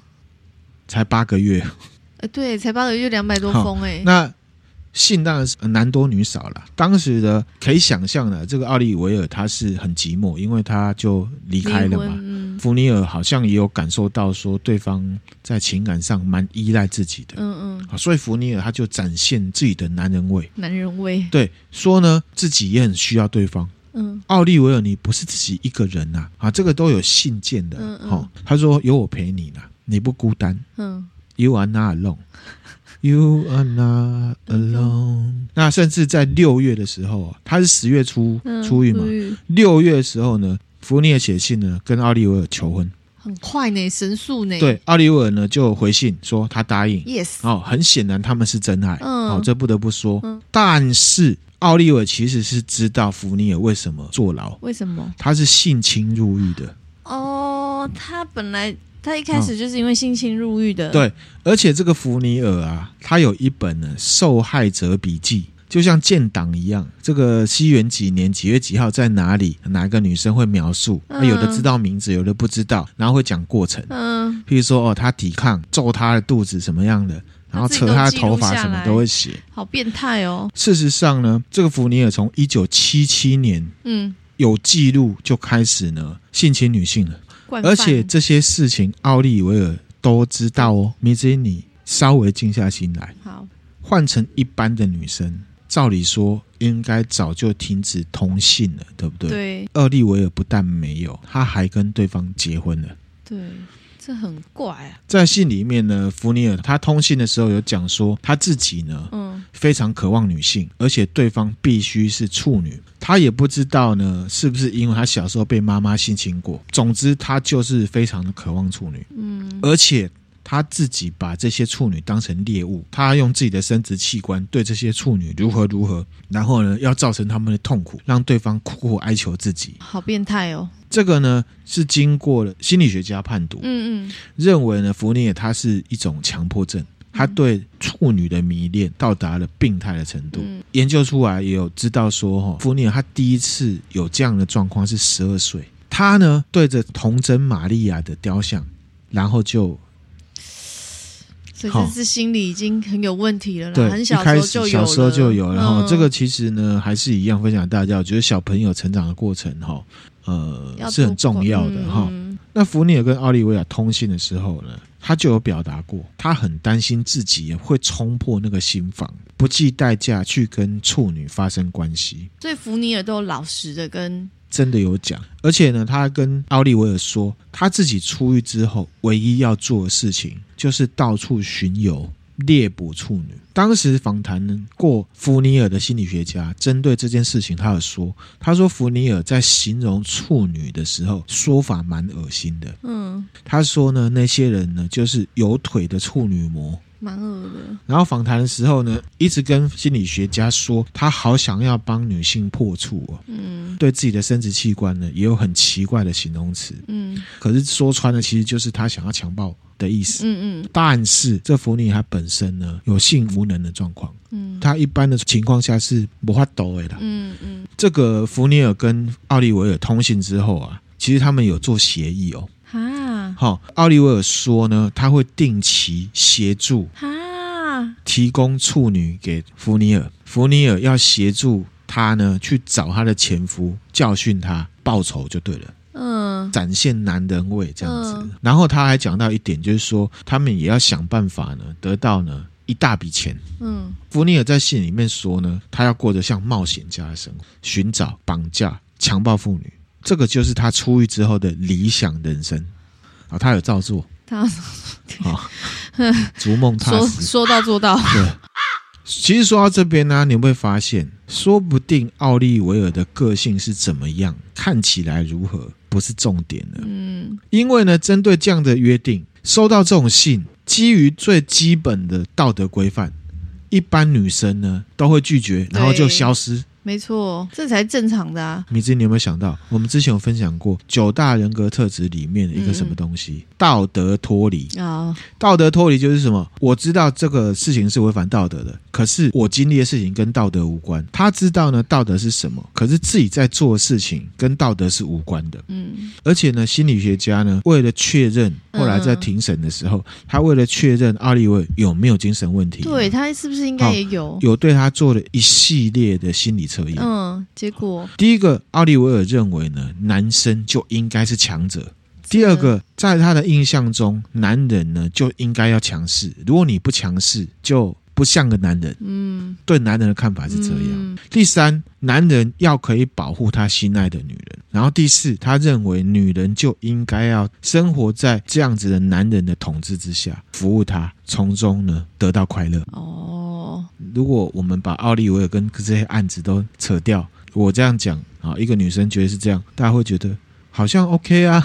Speaker 1: 才八个月。
Speaker 2: 对，才八个月就两百多封哎。
Speaker 1: 那信当然是男多女少了。当时的可以想象的，这个奥利维尔他是很寂寞，因为他就离开了嘛。嗯、福尼尔好像也有感受到说对方在情感上蛮依赖自己的。嗯嗯。所以福尼尔他就展现自己的男人味。
Speaker 2: 男人味。
Speaker 1: 对，说呢自己也很需要对方。嗯。奥利维尔，你不是自己一个人呐、啊？啊，这个都有信件的。嗯嗯。他说有我陪你呢，你不孤单。嗯。You are not alone. <laughs> You are not alone. <laughs> 那甚至在六月的时候，他是十月初出狱嘛？六月的时候呢，福尼尔写信呢，跟奥利维尔求婚，
Speaker 2: 很快呢，神速呢。
Speaker 1: 对，奥利维尔呢就回信说他答应。
Speaker 2: Yes。
Speaker 1: 哦，很显然他们是真爱。嗯。哦，这不得不说。但是奥利维尔其实是知道福尼尔为什么坐牢？
Speaker 2: 为什么？
Speaker 1: 他是性侵入狱的。
Speaker 2: 哦，他本来。他一开始就是因为性侵入狱的，
Speaker 1: 对，而且这个福尼尔啊，他有一本呢受害者笔记，就像建档一样。这个西元几年几月几号在哪里，哪个女生会描述？嗯、有的知道名字，有的不知道，然后会讲过程。嗯，譬如说哦，他抵抗，揍他的肚子什么样的，然后扯他的头发什么都会写。
Speaker 2: 好变态哦！
Speaker 1: 事实上呢，这个福尼尔从一九七七年嗯有记录就开始呢性侵女性了。而且这些事情，奥利维尔都知道哦。米子，你稍微静下心来。好，换成一般的女生，照理说应该早就停止通信了，对不对？对。奥利维尔不但没有，他还跟对方结婚了。
Speaker 2: 对。这很怪啊！
Speaker 1: 在信里面呢，福尼尔他通信的时候有讲说，他自己呢，嗯，非常渴望女性，而且对方必须是处女。他也不知道呢，是不是因为他小时候被妈妈性侵过。总之，他就是非常的渴望处女，嗯，而且。他自己把这些处女当成猎物，他用自己的生殖器官对这些处女如何如何，然后呢，要造成他们的痛苦，让对方苦苦哀求自己。
Speaker 2: 好变态哦！
Speaker 1: 这个呢是经过了心理学家判读，嗯嗯，认为呢弗尼尔他是一种强迫症，他对处女的迷恋到达了病态的程度。嗯、研究出来也有知道说，哈，福尼尔他第一次有这样的状况是十二岁，他呢对着童贞玛利亚的雕像，然后就。
Speaker 2: 所以这是心理已经很有问题了啦，
Speaker 1: 对，
Speaker 2: 很小
Speaker 1: 时候就有，小时候就有了。然后这个其实呢，还是一样分享大家，我觉得小朋友成长的过程哈，呃，是很重要的哈。那福尼尔跟奥利维亚通信的时候呢，他就有表达过，他很担心自己会冲破那个心房，不计代价去跟处女发生关系。
Speaker 2: 所以福尼尔都老实的跟。
Speaker 1: 真的有讲，而且呢，他跟奥利维尔说，他自己出狱之后，唯一要做的事情就是到处巡游猎捕处女。当时访谈过福尼尔的心理学家，针对这件事情，他有说，他说福尼尔在形容处女的时候，说法蛮恶心的。嗯，他说呢，那些人呢，就是有腿的处女膜。
Speaker 2: 蛮恶的。
Speaker 1: 然后访谈的时候呢，一直跟心理学家说，他好想要帮女性破处哦。嗯，对自己的生殖器官呢，也有很奇怪的形容词。嗯，可是说穿了，其实就是他想要强暴的意思。嗯嗯。但是这福尼他本身呢，有性无能的状况。嗯，他一般的情况下是不发抖的啦。嗯嗯。这个福尼尔跟奥利维尔通信之后啊，其实他们有做协议哦。
Speaker 2: 啊，
Speaker 1: 好，奥利维尔说呢，他会定期协助
Speaker 2: 啊，
Speaker 1: 提供处女给福尼尔，福尼尔要协助他呢去找他的前夫，教训他，报仇就对了。
Speaker 2: 嗯，
Speaker 1: 展现男人味这样子。
Speaker 2: 嗯。
Speaker 1: 然后他还讲到一点，就是说他们也要想办法呢，得到呢一大笔钱。
Speaker 2: 嗯，
Speaker 1: 福尼尔在信里面说呢，他要过着像冒险家的生活，寻找、绑架、强暴妇女，这个就是他出狱之后的理想人生。啊，他有照做。
Speaker 2: 他
Speaker 1: 啊，逐梦踏 <laughs>
Speaker 2: 说
Speaker 1: 实。
Speaker 2: 说到做到，
Speaker 1: 对，其实说到这边呢，你会发现，说不定奥利维尔的个性是怎么样，看起来如何，不是重点了。
Speaker 2: 嗯
Speaker 1: 因为呢，针对这样的约定，收到这种信，基于最基本的道德规范，一般女生呢都会拒绝，然后就消失。
Speaker 2: 没错，这才正常的啊。
Speaker 1: 米芝，你有没有想到，我们之前有分享过九大人格特质里面的一个什么东西？道德脱离。
Speaker 2: 啊，
Speaker 1: 道德脱离就是什么？我知道这个事情是违反道德的，可是我经历的事情跟道德无关。他知道呢，道德是什么，可是自己在做的事情跟道德是无关的。
Speaker 2: 嗯
Speaker 1: 而且呢，心理学家呢，为了确认，后来在庭审的时候，他为了确认奥利维有没有精神问题，
Speaker 2: 对他是不是应该也有？
Speaker 1: 有对他做了一系列的心理测验。
Speaker 2: 嗯，结果？
Speaker 1: 第一个，奥利维尔认为呢，男生就应该是强者；第二个，在他的印象中，男人呢就应该要强势，如果你不强势，就不像个男人。
Speaker 2: 嗯
Speaker 1: 对男人的看法是这样。
Speaker 2: 嗯
Speaker 1: 第三，男人要可以保护他心爱的女人。然后第四，他认为女人就应该要生活在这样子的男人的统治之下，服务他，从中呢得到快乐。
Speaker 2: 哦，
Speaker 1: 如果我们把奥利维尔跟这些案子都扯掉，我这样讲啊，一个女生觉得是这样，大家会觉得好像 OK 啊，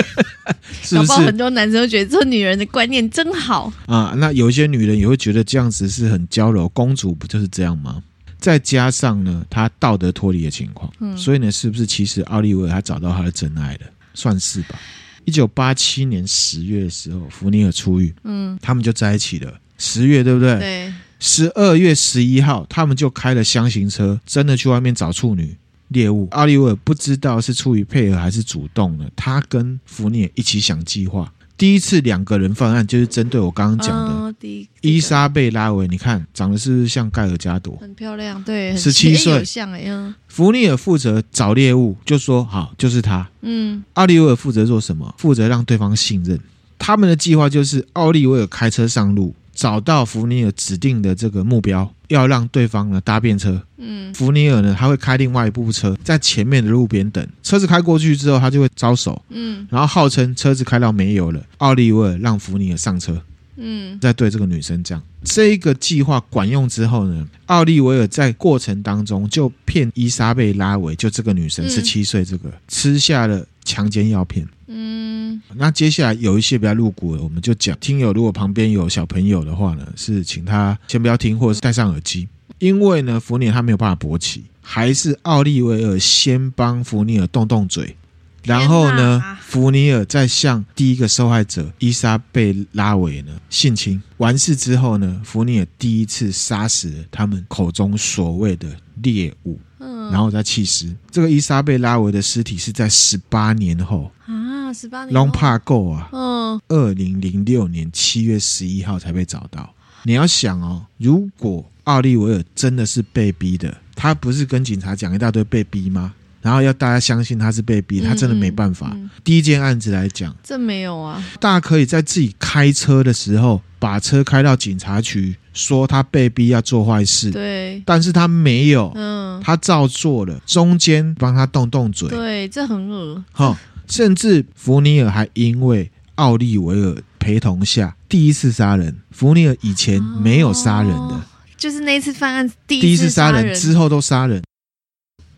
Speaker 1: <laughs> 是不是
Speaker 2: 很？多男生都觉得这女人的观念真好。
Speaker 1: 啊，那有一些女人也会觉得这样子是很娇柔，公主不就是这样吗？再加上呢，她道德脱离的情况，
Speaker 2: 嗯
Speaker 1: 所以呢，是不是其实奥利维尔他找到他的真爱了？算是吧。一九八七年十月的时候，福尼尔出狱，
Speaker 2: 嗯，
Speaker 1: 他们就在一起了。十月对不对？
Speaker 2: 对，
Speaker 1: 十二月十一号，他们就开了箱型车，真的去外面找处女猎物。奥利维尔不知道是出于配合还是主动的，他跟福尼尔一起想计划。第一次两个人犯案，就是针对我刚刚讲的伊莎贝拉维。你看长得是不是像盖尔加朵？
Speaker 2: 很漂亮，
Speaker 1: 对，十
Speaker 2: 七岁像哎，呀
Speaker 1: 福尼尔负责找猎物，就说好，就是他。
Speaker 2: 嗯
Speaker 1: 奥利维尔负责做什么？负责让对方信任。他们的计划就是奥利维尔开车上路，找到福尼尔指定的这个目标，要让对方呢搭便车。
Speaker 2: 嗯
Speaker 1: 福尼尔呢，他会开另外一部车在前面的路边等，车子开过去之后，他就会招手，
Speaker 2: 嗯
Speaker 1: 然后号称车子开到没油了，奥利维尔让弗尼尔上车，
Speaker 2: 嗯
Speaker 1: 再对这个女生这样。这一个计划管用之后呢，奥利维尔在过程当中就骗伊莎贝拉维，就这个女生
Speaker 2: 嗯
Speaker 1: 十七岁，这个、吃下了强奸药片。
Speaker 2: 嗯
Speaker 1: 那接下来有一些比较露骨的，我们就讲。听友如果旁边有小朋友的话呢，是请他先不要听，或者是戴上耳机，因为呢，福尼尔他没有办法勃起，还是奥利维尔先帮福尼尔动动嘴，然
Speaker 2: 后
Speaker 1: 呢
Speaker 2: 哪，
Speaker 1: 福尼尔再向第一个受害者伊莎贝拉维呢性侵。完事之后呢，福尼尔第一次杀死了他们口中所谓的猎物，
Speaker 2: 嗯，
Speaker 1: 然后再弃尸。这个伊莎贝拉维的尸体是在十八年后
Speaker 2: 啊，十八年
Speaker 1: ，long p a go 啊。
Speaker 2: 嗯
Speaker 1: 二零零六年七月十一号才被找到。你要想哦，如果奥利维尔真的是被逼的，他不是跟警察讲一大堆被逼吗？然后要大家相信他是被逼，他真的没办法。
Speaker 2: 嗯嗯
Speaker 1: 第一件案子来讲，
Speaker 2: 这没有啊，
Speaker 1: 大家可以在自己开车的时候，把车开到警察局，说他被逼要做坏事，
Speaker 2: 对，
Speaker 1: 但是他没有，
Speaker 2: 嗯，
Speaker 1: 他照做了，中间帮他动动嘴，
Speaker 2: 对，这很恶，
Speaker 1: 哈，甚至福尼尔还因为奥利维尔陪同下第一次杀人，福尼尔以前没有杀人的，
Speaker 2: 哦就是那一次犯案第
Speaker 1: 第一次
Speaker 2: 次杀
Speaker 1: 杀人之后都杀人。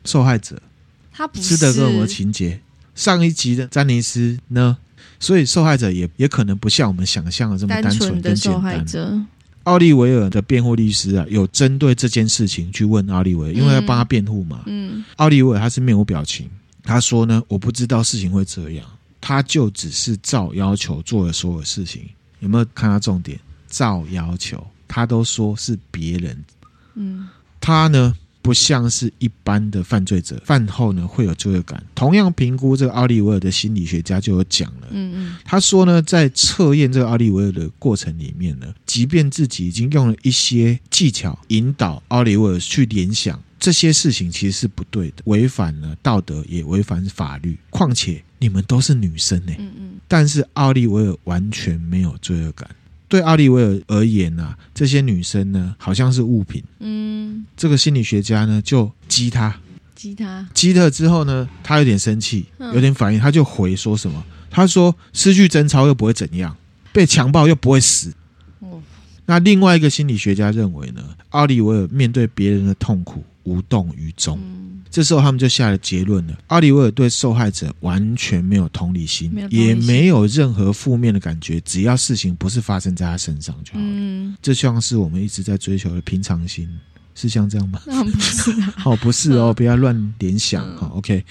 Speaker 1: 受害者
Speaker 2: 他不是
Speaker 1: 斯德哥尔情节，上一集的詹尼斯呢，所以受害者也也可能不像我们想象的这么
Speaker 2: 单单纯
Speaker 1: 跟简单。
Speaker 2: 害者，
Speaker 1: 奥利维尔的辩护律师啊，有针对这件事情去问奥利维尔，因为要帮他辩护嘛。
Speaker 2: 嗯。
Speaker 1: 奥利维尔他是面无表情，他说呢，我不知道事情会这样，他就只是照要求做了所有事情。有没有看到重点？照要求，他都说是别人，
Speaker 2: 嗯
Speaker 1: 他呢不像是一般的犯罪者，饭后呢会有罪恶感。同样评估这个奥利维尔的心理学家就有讲了，嗯嗯，他说呢，在测验这个奥利维尔的过程里面呢，即便自己已经用了一些技巧引导奥利维尔去联想这些事情，其实是不对的，违反了道德，也违反法律。况且你们都是女生呢，嗯嗯，但是奥利维尔完全没有罪恶感。对奥利维尔而言呢、啊，这些女生呢，好像是物品。嗯，这个心理学家呢，就激他，
Speaker 2: 激他，
Speaker 1: 激他之后呢，他有点生气，有点反应，他就回说什么？他说：“失去贞操又不会怎样，被强暴又不会死。”哦，那另外一个心理学家认为呢，奥利维尔面对别人的痛苦无动于衷。嗯这时候，他们就下了结论了：奥利维尔对受害者完全没有同理心，没理心，也没有任何负面的感觉。只要事情不是发生在他身上就好了。嗯，这像是我们一直在追求的平常心，是像这样吗？
Speaker 2: 那 <laughs> 不是啊，<laughs>
Speaker 1: 哦，不是哦，不要乱联想。哈，嗯，OK。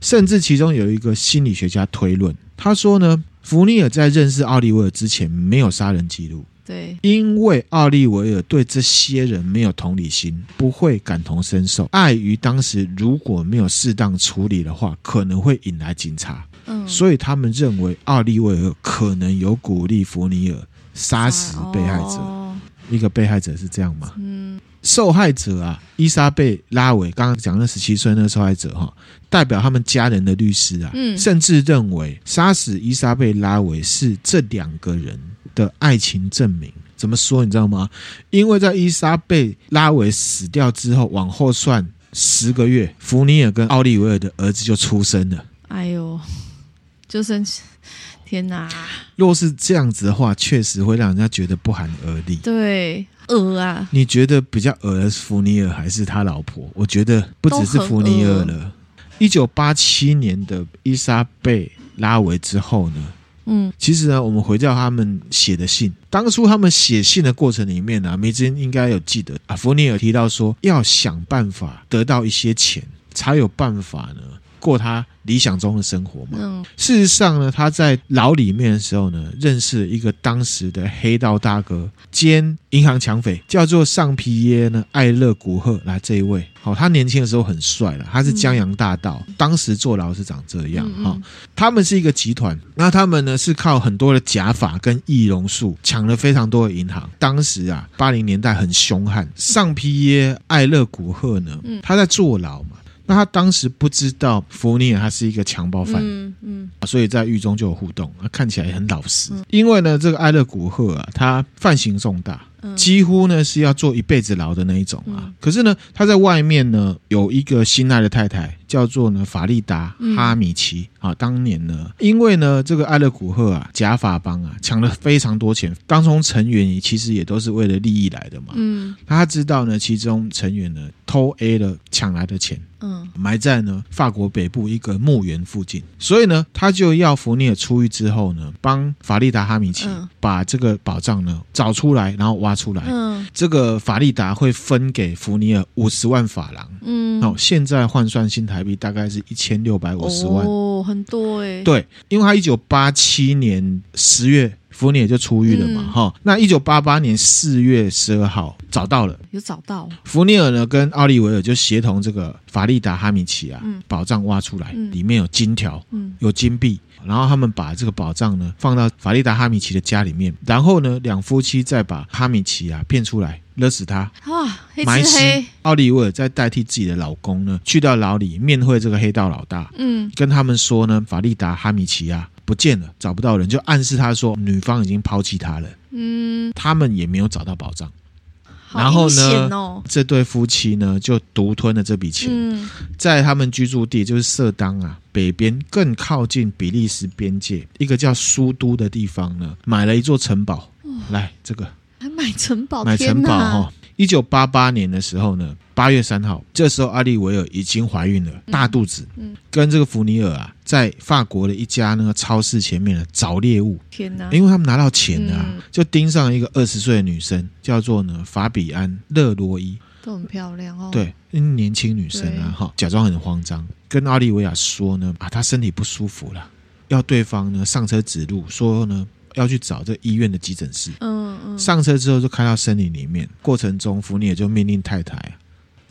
Speaker 1: 甚至其中有一个心理学家推论，他说呢，福尼尔在认识奥利维尔之前没有杀人记录。
Speaker 2: 对，
Speaker 1: 因为奥利维尔对这些人没有同理心，不会感同身受，碍于当时如果没有适当处理的话，可能会引来警察。嗯，所以他们认为奥利维尔可能有鼓励弗尼尔杀死被害者。哦，一个被害者是这样吗？嗯，受害者啊，伊莎贝拉维刚刚讲那十七岁那个受害者哈，代表他们家人的律师啊，嗯，甚至认为杀死伊莎贝拉维是这两个人。的爱情证明怎么说？你知道吗？因为在伊莎贝拉维死掉之后，往后算十个月，福尼尔跟奥利维尔的儿子就出生了。
Speaker 2: 哎呦，就生天哪！
Speaker 1: 若是这样子的话，确实会让人家觉得不寒而栗。
Speaker 2: 对，恶啊！
Speaker 1: 你觉得比较恶的是福尼尔还是他老婆？我觉得不只是福尼尔了。一九八七年的伊莎贝拉维之后呢？嗯，其实呢，我们回到他们写的信，当初他们写信的过程里面呢、啊，梅珍应该有记得啊，弗尼尔提到说，要想办法得到一些钱，才有办法呢过他理想中的生活嘛。嗯，事实上呢，他在牢里面的时候呢，认识了一个当时的黑道大哥兼银行抢匪，叫做尚皮耶呢艾勒古赫，来这一位。好，他年轻的时候很帅了，他是江洋大盗，嗯、当时坐牢是长这样哈。他们是一个集团，那他们呢是靠很多的假发跟易容术抢了非常多的银行。当时啊，八零年代很凶悍。尚皮耶艾勒古赫呢，他在坐牢嘛，那他当时不知道弗尼尔他是一个强暴犯，嗯嗯，所以在狱中就有互动，看起来很老实。因为呢，这个艾勒古赫啊，他犯行重大。几乎呢是要坐一辈子牢的那一种啊，可是呢他在外面呢有一个心爱的太太，叫做呢法利达哈米奇啊。当年呢，因为呢这个艾勒古赫啊假法帮啊抢了非常多钱，当中成员也其实也都是为了利益来的嘛。嗯，他知道呢其中成员呢偷 A 了抢来的钱，嗯，埋在呢法国北部一个墓园附近，所以呢他就要弗尼尔出狱之后呢，帮法利达哈米奇把这个宝藏呢找出来，然后挖。出来，嗯，这个法利达会分给弗尼尔五十万法郎，嗯，哦，现在换算新台币大概是一千六百五十万，
Speaker 2: 哦，很多哎、欸，
Speaker 1: 对，因为他一九八七年十月福尼尔就出狱了嘛，哈、嗯，那一九八八年四月十二号找到了，
Speaker 2: 有找到。
Speaker 1: 福尼尔呢，跟奥利维尔就协同这个法利达哈米奇啊，嗯，宝藏挖出来，嗯，里面有金条，嗯，有金币。然后他们把这个宝藏呢放到法利达哈米奇的家里面，然后呢两夫妻再把哈米奇啊骗出来勒死他，哇，黑埋尸。奥利维尔再代替自己的老公呢去到牢里面会这个黑道老大，嗯，跟他们说呢法利达哈米奇啊不见了，找不到人，就暗示他说女方已经抛弃他了，嗯，他们也没有找到宝藏。然后呢，哦、这对夫妻呢就独吞了这笔钱，嗯、在他们居住地就是色当啊北边更靠近比利时边界一个叫苏都的地方呢，买了一座城堡。哦、来，这个。
Speaker 2: 还买城堡？
Speaker 1: 买城堡哈！一九八八年的时候呢，八月三号，这时候阿利维尔已经怀孕了，大肚子，嗯嗯、跟这个弗尼尔啊，在法国的一家那个超市前面呢找猎物。天哪！因为他们拿到钱了，啊，嗯、就盯上一个二十岁的女生，叫做呢法比安勒罗伊，
Speaker 2: 都很漂亮哦。
Speaker 1: 对，年轻女生啊，哈，假装很慌张，跟阿利维亚说呢，啊，她身体不舒服了，要对方呢上车指路，说呢要去找这医院的急诊室。嗯嗯。上车之后就开到森林里面，过程中福尼也就命令太太。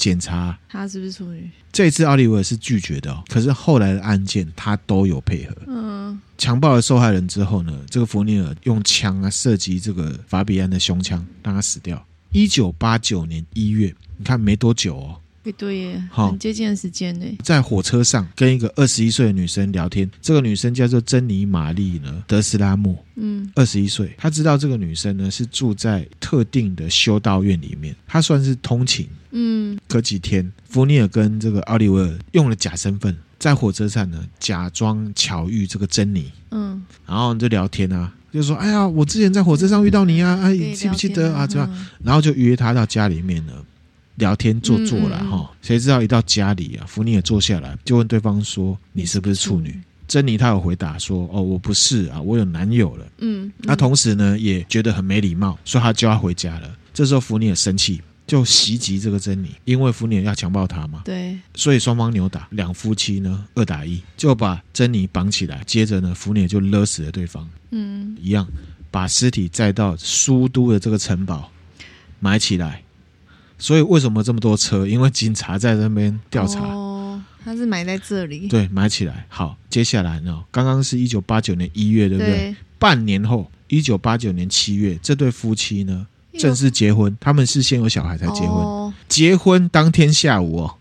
Speaker 1: 检查
Speaker 2: 他是不是处女。
Speaker 1: 这一次奥利维尔是拒绝的哦，可是后来的案件他都有配合。
Speaker 2: 嗯，
Speaker 1: 强暴了受害人之后呢，这个弗尼尔用枪啊射击这个法比安的胸腔，让他死掉。一九八九年一月，你看没多久哦。
Speaker 2: 对对耶，很接近的时间呢。
Speaker 1: 在火车上跟一个二十一岁的女生聊天，这个女生叫做珍妮玛丽呢德斯拉莫，嗯，二十一岁。他知道这个女生呢是住在特定的修道院里面，她算是通勤。嗯，隔几天，福尼尔跟这个奥利维尔用了假身份，在火车站呢假装巧遇这个珍妮，嗯，然后就聊天啊，就说：“哎呀，我之前在火车上遇到你啊，哎，记不记得啊？怎么样？”然后就约他到家里面呢。聊天做作了哈，谁知道一到家里啊，福尼尔坐下来就问对方说：“你是不是处女？”珍妮她有回答说：“哦，我不是啊，我有男友了。”嗯，那同时呢也觉得很没礼貌，所以他就要回家了。这时候福尼尔生气，就袭击这个珍妮，因为福尼尔要强暴她嘛。对，所以双方扭打，两夫妻呢二打一，就把珍妮绑起来，接着呢福尼尔就勒死了对方。嗯，一样把尸体载到苏都的这个城堡埋起来。所以为什么这么多车？因为警察在那边调查。
Speaker 2: 哦，他是埋在这里。
Speaker 1: 对，埋起来。好，接下来呢？刚刚是一九八九年一月，对不对？对。半年后，一九八九年七月，这对夫妻呢正式结婚。他们是先有小孩才结婚。哦。结婚当天下午哦。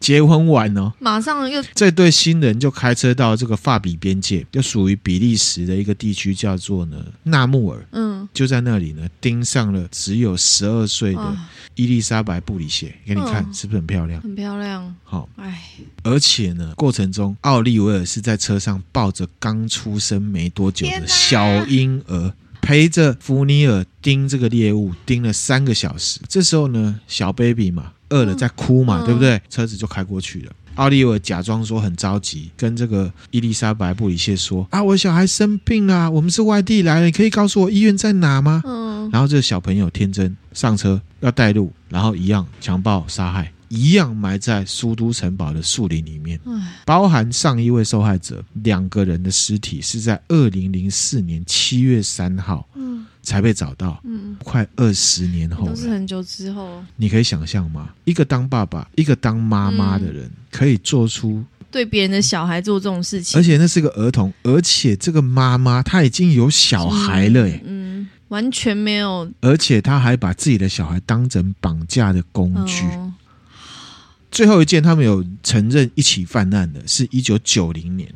Speaker 1: 结婚完哦，
Speaker 2: 马上又
Speaker 1: 这对新人就开车到这个法比边界，就属于比利时的一个地区，叫做呢纳穆尔。嗯，就在那里呢，盯上了只有十二岁的伊丽莎白布里谢。给你看，是不是很漂亮？
Speaker 2: 很漂亮。
Speaker 1: 好，哎，而且呢，过程中奥利维尔是在车上抱着刚出生没多久的小婴儿，陪着福尼尔盯这个猎物，盯了三个小时。这时候呢，小 baby 嘛。饿了在哭嘛，嗯、对不对？车子就开过去了。奥利维尔假装说很着急，跟这个伊丽莎白布里谢说：“啊，我小孩生病啊，我们是外地来的，你可以告诉我医院在哪吗？”嗯。然后这个小朋友天真上车要带路，然后一样强暴杀害，一样埋在苏都城堡的树林里面。包含上一位受害者两个人的尸体是在二零零四年七月三号。嗯。才被找到，嗯，快二十年后，
Speaker 2: 都是很久之后。
Speaker 1: 你可以想象吗？一个当爸爸，一个当妈妈的人，可以做出
Speaker 2: 对别人的小孩做这种事情，
Speaker 1: 而且那是个儿童，而且这个妈妈她已经有小孩了，哎，
Speaker 2: 嗯，完全没有，
Speaker 1: 而且她还把自己的小孩当成绑架的工具。哦、最后一件他们有承认一起犯案的，是一九九零年，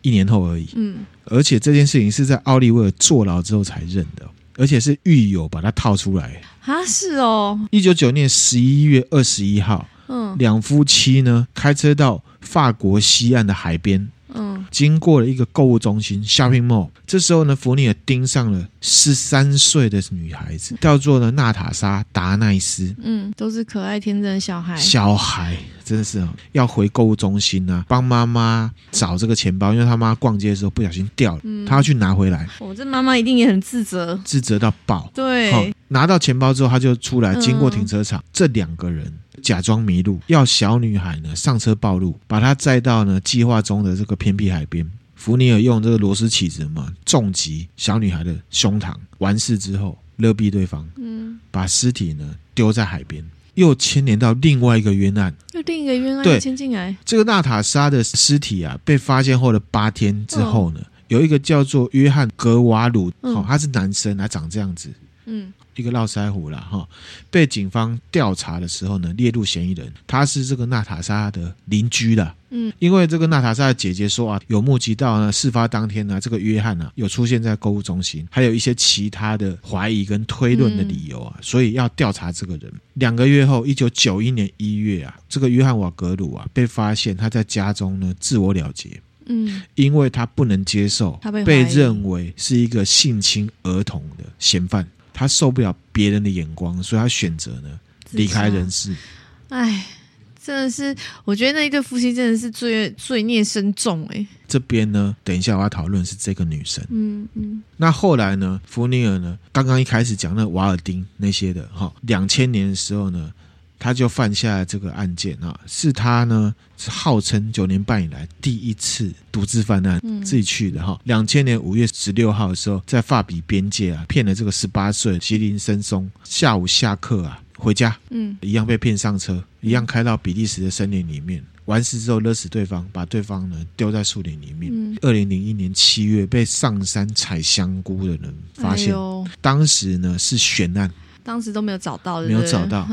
Speaker 1: 一年后而已，嗯。而且这件事情是在奥利维尔坐牢之后才认的，而且是狱友把他套出来
Speaker 2: 啊！是哦，
Speaker 1: 一九九九年十一月二十一号，嗯，两夫妻呢开车到法国西岸的海边。嗯，经过了一个购物中心 shopping mall，这时候呢，弗尼尔盯上了十三岁的女孩子，叫做呢娜塔莎达奈斯。嗯，
Speaker 2: 都是可爱天真的小孩。
Speaker 1: 小孩真的是哦，要回购物中心呢、啊，帮妈妈找这个钱包，因为他妈逛街的时候不小心掉了，嗯、他要去拿回来。
Speaker 2: 我、哦、这妈妈一定也很自责，
Speaker 1: 自责到爆。
Speaker 2: 对、
Speaker 1: 哦，拿到钱包之后，他就出来，经过停车场，嗯、这两个人。假装迷路，要小女孩呢上车暴露，把她载到呢计划中的这个偏僻海边。福尼尔用这个螺丝起子嘛重击小女孩的胸膛，完事之后勒毙对方，嗯，把尸体呢丢在海边，又牵连到另外一个冤案，
Speaker 2: 又另一个冤案
Speaker 1: 对
Speaker 2: 牵进来。
Speaker 1: 这个娜塔莎的尸体啊被发现后的八天之后呢，哦、有一个叫做约翰格瓦鲁，嗯、哦，他是男生，他长这样子，嗯。一个络腮胡了哈，被警方调查的时候呢，列入嫌疑人。他是这个娜塔莎的邻居了，嗯，因为这个娜塔莎的姐姐说啊，有目击到呢，事发当天呢，这个约翰呢有出现在购物中心，还有一些其他的怀疑跟推论的理由啊，嗯、所以要调查这个人。两个月后，一九九一年一月啊，这个约翰瓦格鲁啊被发现他在家中呢自我了结，嗯，因为他不能接受他被被认为是一个性侵儿童的嫌犯。他受不了别人的眼光，所以他选择呢离开人世。
Speaker 2: 哎，真的是，我觉得那一对夫妻真的是罪罪孽深重哎。
Speaker 1: 这边呢，等一下我要讨论是这个女生。嗯嗯。那后来呢，福尼尔呢，刚刚一开始讲那瓦尔丁那些的哈，两千年的时候呢。他就犯下了这个案件啊，是他呢是号称九年半以来第一次独自犯案，嗯、自己去的哈。两千年五月十六号的时候，在法比边界啊，骗了这个十八岁吉林森松，下午下课啊，回家，
Speaker 2: 嗯，
Speaker 1: 一样被骗上车，一样开到比利时的森林里面。完事之后勒死对方，把对方呢丢在树林里面。二零零一年七月，被上山采香菇的人发现，哎、当时呢是悬案，
Speaker 2: 当时都没有找到，
Speaker 1: 没有找到。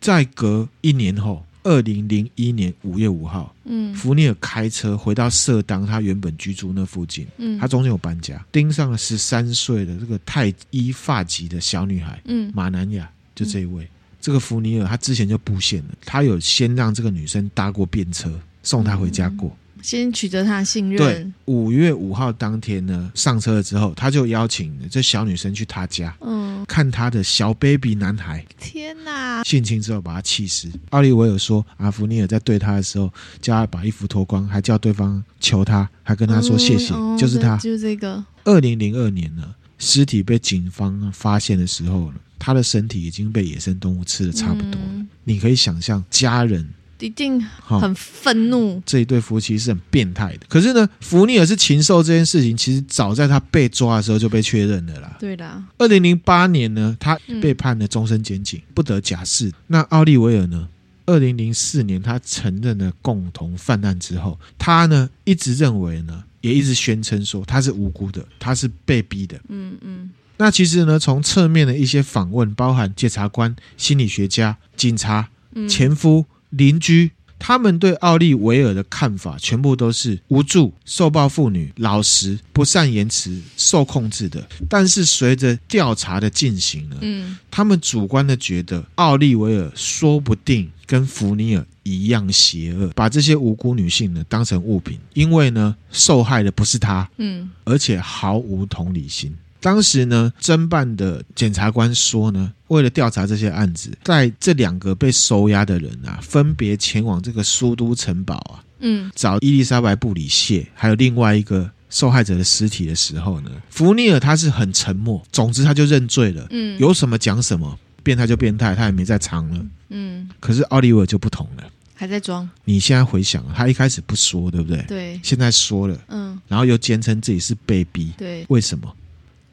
Speaker 1: 再隔一年后，二零零一年五月五号，嗯，福尼尔开车回到社当他原本居住那附近，嗯，他中间有搬家，盯上了十三岁的这个泰伊发籍的小女孩，嗯，马南亚，就这一位。嗯这个福尼尔他之前就布线了，他有先让这个女生搭过便车送她回家过，
Speaker 2: 嗯、先取得她的信任。
Speaker 1: 对，五月五号当天呢，上车了之后，他就邀请这小女生去他家，嗯，看他的小 baby 男孩。
Speaker 2: 天哪！
Speaker 1: 性侵之后把他气死。奥利维尔说，阿弗尼尔在对他的时候，叫他把衣服脱光，还叫对方求他，还跟他说谢谢，嗯、就是他，
Speaker 2: 就是这个。
Speaker 1: 二零零二年呢，尸体被警方发现的时候呢。他的身体已经被野生动物吃的差不多了，嗯，你可以想象家人
Speaker 2: 一定很愤怒。
Speaker 1: 这一对夫妻是很变态的。可是呢，福尼尔是禽兽这件事情，其实早在他被抓的时候就被确认了啦。
Speaker 2: 对的。
Speaker 1: 二零零八年呢，他被判了终身监禁，不得假释。那奥利维尔呢？二零零四年他承认了共同犯案之后，他呢一直认为呢，也一直宣称说他是无辜的，他是被逼的。嗯嗯。那其实呢，从侧面的一些访问，包含检察官、心理学家、警察、前夫、邻居，他们对奥利维尔的看法，全部都是无助、受暴妇女、老实、不善言辞、受控制的。但是随着调查的进行呢，嗯，他们主观的觉得奥利维尔说不定跟福尼尔一样邪恶，把这些无辜女性呢当成物品，因为呢受害的不是他，嗯，而且毫无同理心。当时呢，侦办的检察官说呢，为了调查这些案子，在这两个被收押的人啊，分别前往这个苏都城堡啊，嗯，找伊丽莎白布里谢，还有另外一个受害者的尸体的时候呢，福尼尔他是很沉默，总之他就认罪了，嗯，有什么讲什么，变态就变态，他也没再藏了，嗯，可是奥利维尔就不同了，
Speaker 2: 还在装。你
Speaker 1: 现在回想，他一开始不说，对不对？
Speaker 2: 对，
Speaker 1: 现在说了，嗯，然后又坚称自己是被逼，
Speaker 2: 对，
Speaker 1: 为什么？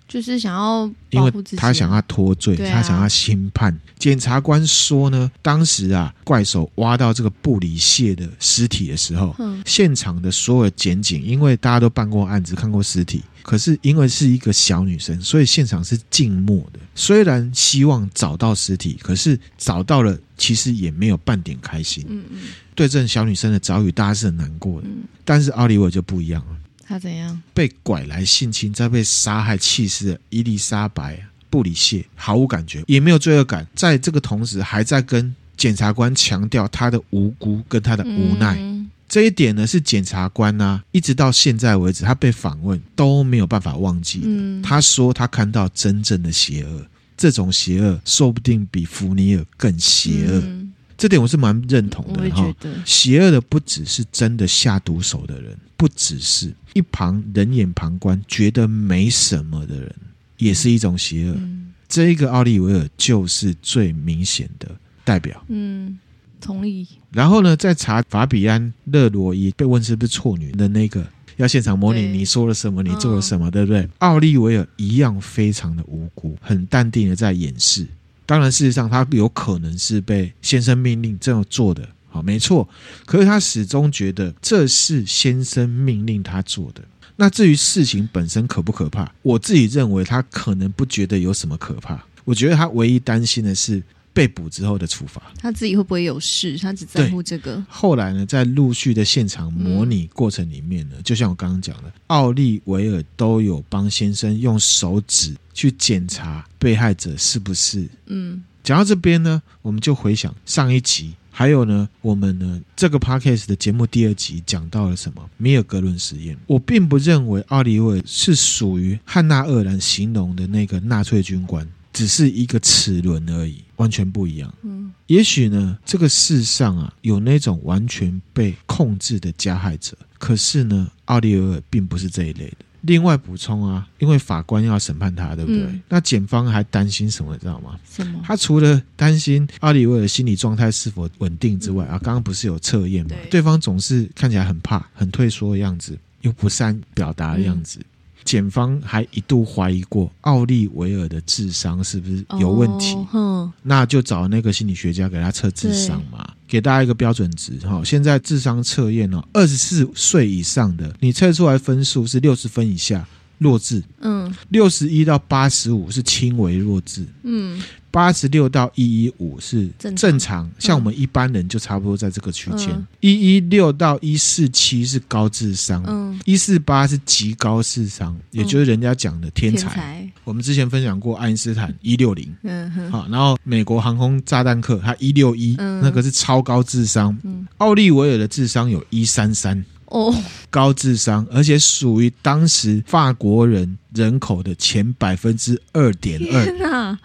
Speaker 2: 就是想要
Speaker 1: 因为他想要脱罪，啊、他想要轻判。检察官说呢，当时啊，怪手挖到这个布里谢的尸体的时候，嗯、现场的所有检警，因为大家都办过案子，看过尸体，可是因为是一个小女生，所以现场是静默的。虽然希望找到尸体，可是找到了，其实也没有半点开心。嗯嗯，对这小女生的遭遇，大家是很难过的。嗯、但是奥利维就不一样了。
Speaker 2: 他怎样
Speaker 1: 被拐来性侵，再被杀害弃尸的伊丽莎白布里谢毫无感觉，也没有罪恶感，在这个同时还在跟检察官强调他的无辜跟他的无奈。嗯、这一点呢，是检察官呢、啊、一直到现在为止，他被访问都没有办法忘记的。嗯、他说他看到真正的邪恶，这种邪恶说不定比福尼尔更邪恶。嗯这点我是蛮认同的哈，邪恶的不只是真的下毒手的人，不只是一旁冷眼旁观觉得没什么的人，也是一种邪恶。嗯、这一个奥利维尔就是最明显的代表。嗯，
Speaker 2: 同意。
Speaker 1: 然后呢，在查法比安勒罗伊被问是不是错女的那个，要现场模拟你说了什么，你做了什么，哦、对不对？奥利维尔一样非常的无辜，很淡定的在掩饰。当然，事实上他有可能是被先生命令这样做的，好，没错。可是他始终觉得这是先生命令他做的。那至于事情本身可不可怕，我自己认为他可能不觉得有什么可怕。我觉得他唯一担心的是。被捕之后的处罚，
Speaker 2: 他自己会不会有事？他只在乎这个。
Speaker 1: 后来呢，在陆续的现场模拟过程里面呢，嗯、就像我刚刚讲的，奥利维尔都有帮先生用手指去检查被害者是不是。嗯，讲到这边呢，我们就回想上一集，还有呢，我们呢这个 podcast 的节目第二集讲到了什么？米尔格伦实验。我并不认为奥利维尔是属于汉娜·厄兰形容的那个纳粹军官。只是一个齿轮而已，完全不一样。嗯，也许呢，这个世上啊，有那种完全被控制的加害者，可是呢，奥利维尔并不是这一类的。另外补充啊，因为法官要审判他，对不对？嗯、那检方还担心什么，你知道吗？
Speaker 2: 什么？
Speaker 1: 他除了担心奥利维尔心理状态是否稳定之外，嗯、啊，刚刚不是有测验吗？对，对方总是看起来很怕、很退缩的样子，又不善表达的样子。嗯检方还一度怀疑过奥利维尔的智商是不是有问题，
Speaker 2: 哦、
Speaker 1: 那就找那个心理学家给他测智商嘛，给大家一个标准值哈。现在智商测验哦，二十四岁以上的，你测出来分数是六十分以下。弱智，嗯，六十一到八十五是轻微弱智，嗯，八十六到一一五是正常，正常，像我们一般人就差不多在这个区间，一一六到一四七是高智商，嗯，一四八是极高智商，也就是人家讲的天才。天才。我们之前分享过爱因斯坦一六零，嗯哼，好，然后美国航空炸弹客他一六一，那个是超高智商，嗯，奥利维尔的智商有一三三。哦，高智商，而且属于当时法国人人口的前百分之二点二。天哪，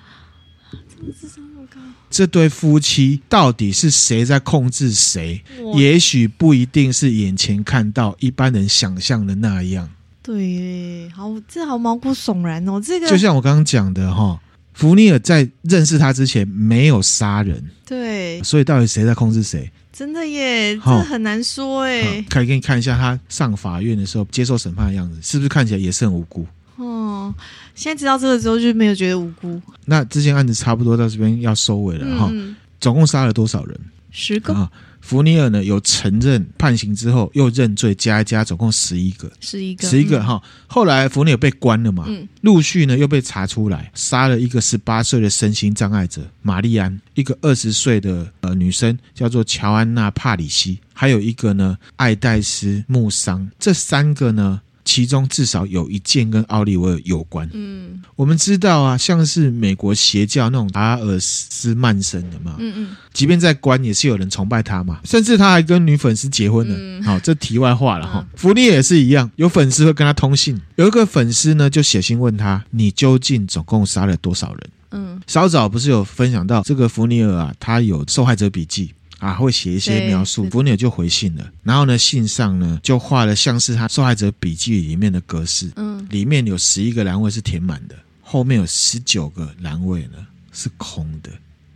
Speaker 1: 怎么智商那么高？这对夫妻到底是谁在控制谁？也许不一定是眼前看到一般人想象的那样。
Speaker 2: 对，好，这好毛骨悚然哦。这个
Speaker 1: 就像我刚刚讲的哈，福尼尔在认识他之前没有杀人，
Speaker 2: 对，
Speaker 1: 所以到底谁在控制谁？
Speaker 2: 真的耶，这很难说哎。
Speaker 1: 可以给你看一下他上法院的时候接受审判的样子，是不是看起来也是很无辜？
Speaker 2: 哦，现在知道这个之后就没有觉得无辜。
Speaker 1: 那这件案子差不多到这边要收尾了哈，嗯、总共杀了多少人？
Speaker 2: 十个。
Speaker 1: 福尼尔呢，有承认判刑之后又认罪，加一加，总共十一个，
Speaker 2: 十一个，
Speaker 1: 十一个哈。后来福尼尔被关了嘛，嗯，陆续呢又被查出来，杀了一个十八岁的身心障碍者玛丽安，一个二十岁的呃女生叫做乔安娜帕里西，还有一个呢艾戴斯穆桑，这三个呢。其中至少有一件跟奥利维尔有关。嗯，我们知道啊，像是美国邪教那种阿尔斯曼森的嘛，嗯嗯，即便在关也是有人崇拜他嘛，甚至他还跟女粉丝结婚了。嗯、好，这题外话了哈。福利也是一样，有粉丝会跟他通信，有一个粉丝呢就写信问他：“你究竟总共杀了多少人？”嗯，稍早不是有分享到这个福尼尔啊，他有受害者笔记。啊，会写一些描述，福尼尔就回信了。然后呢，信上呢就画了像是他受害者笔记里面的格式，嗯，里面有十一个栏位是填满的，后面有十九个栏位呢是空的，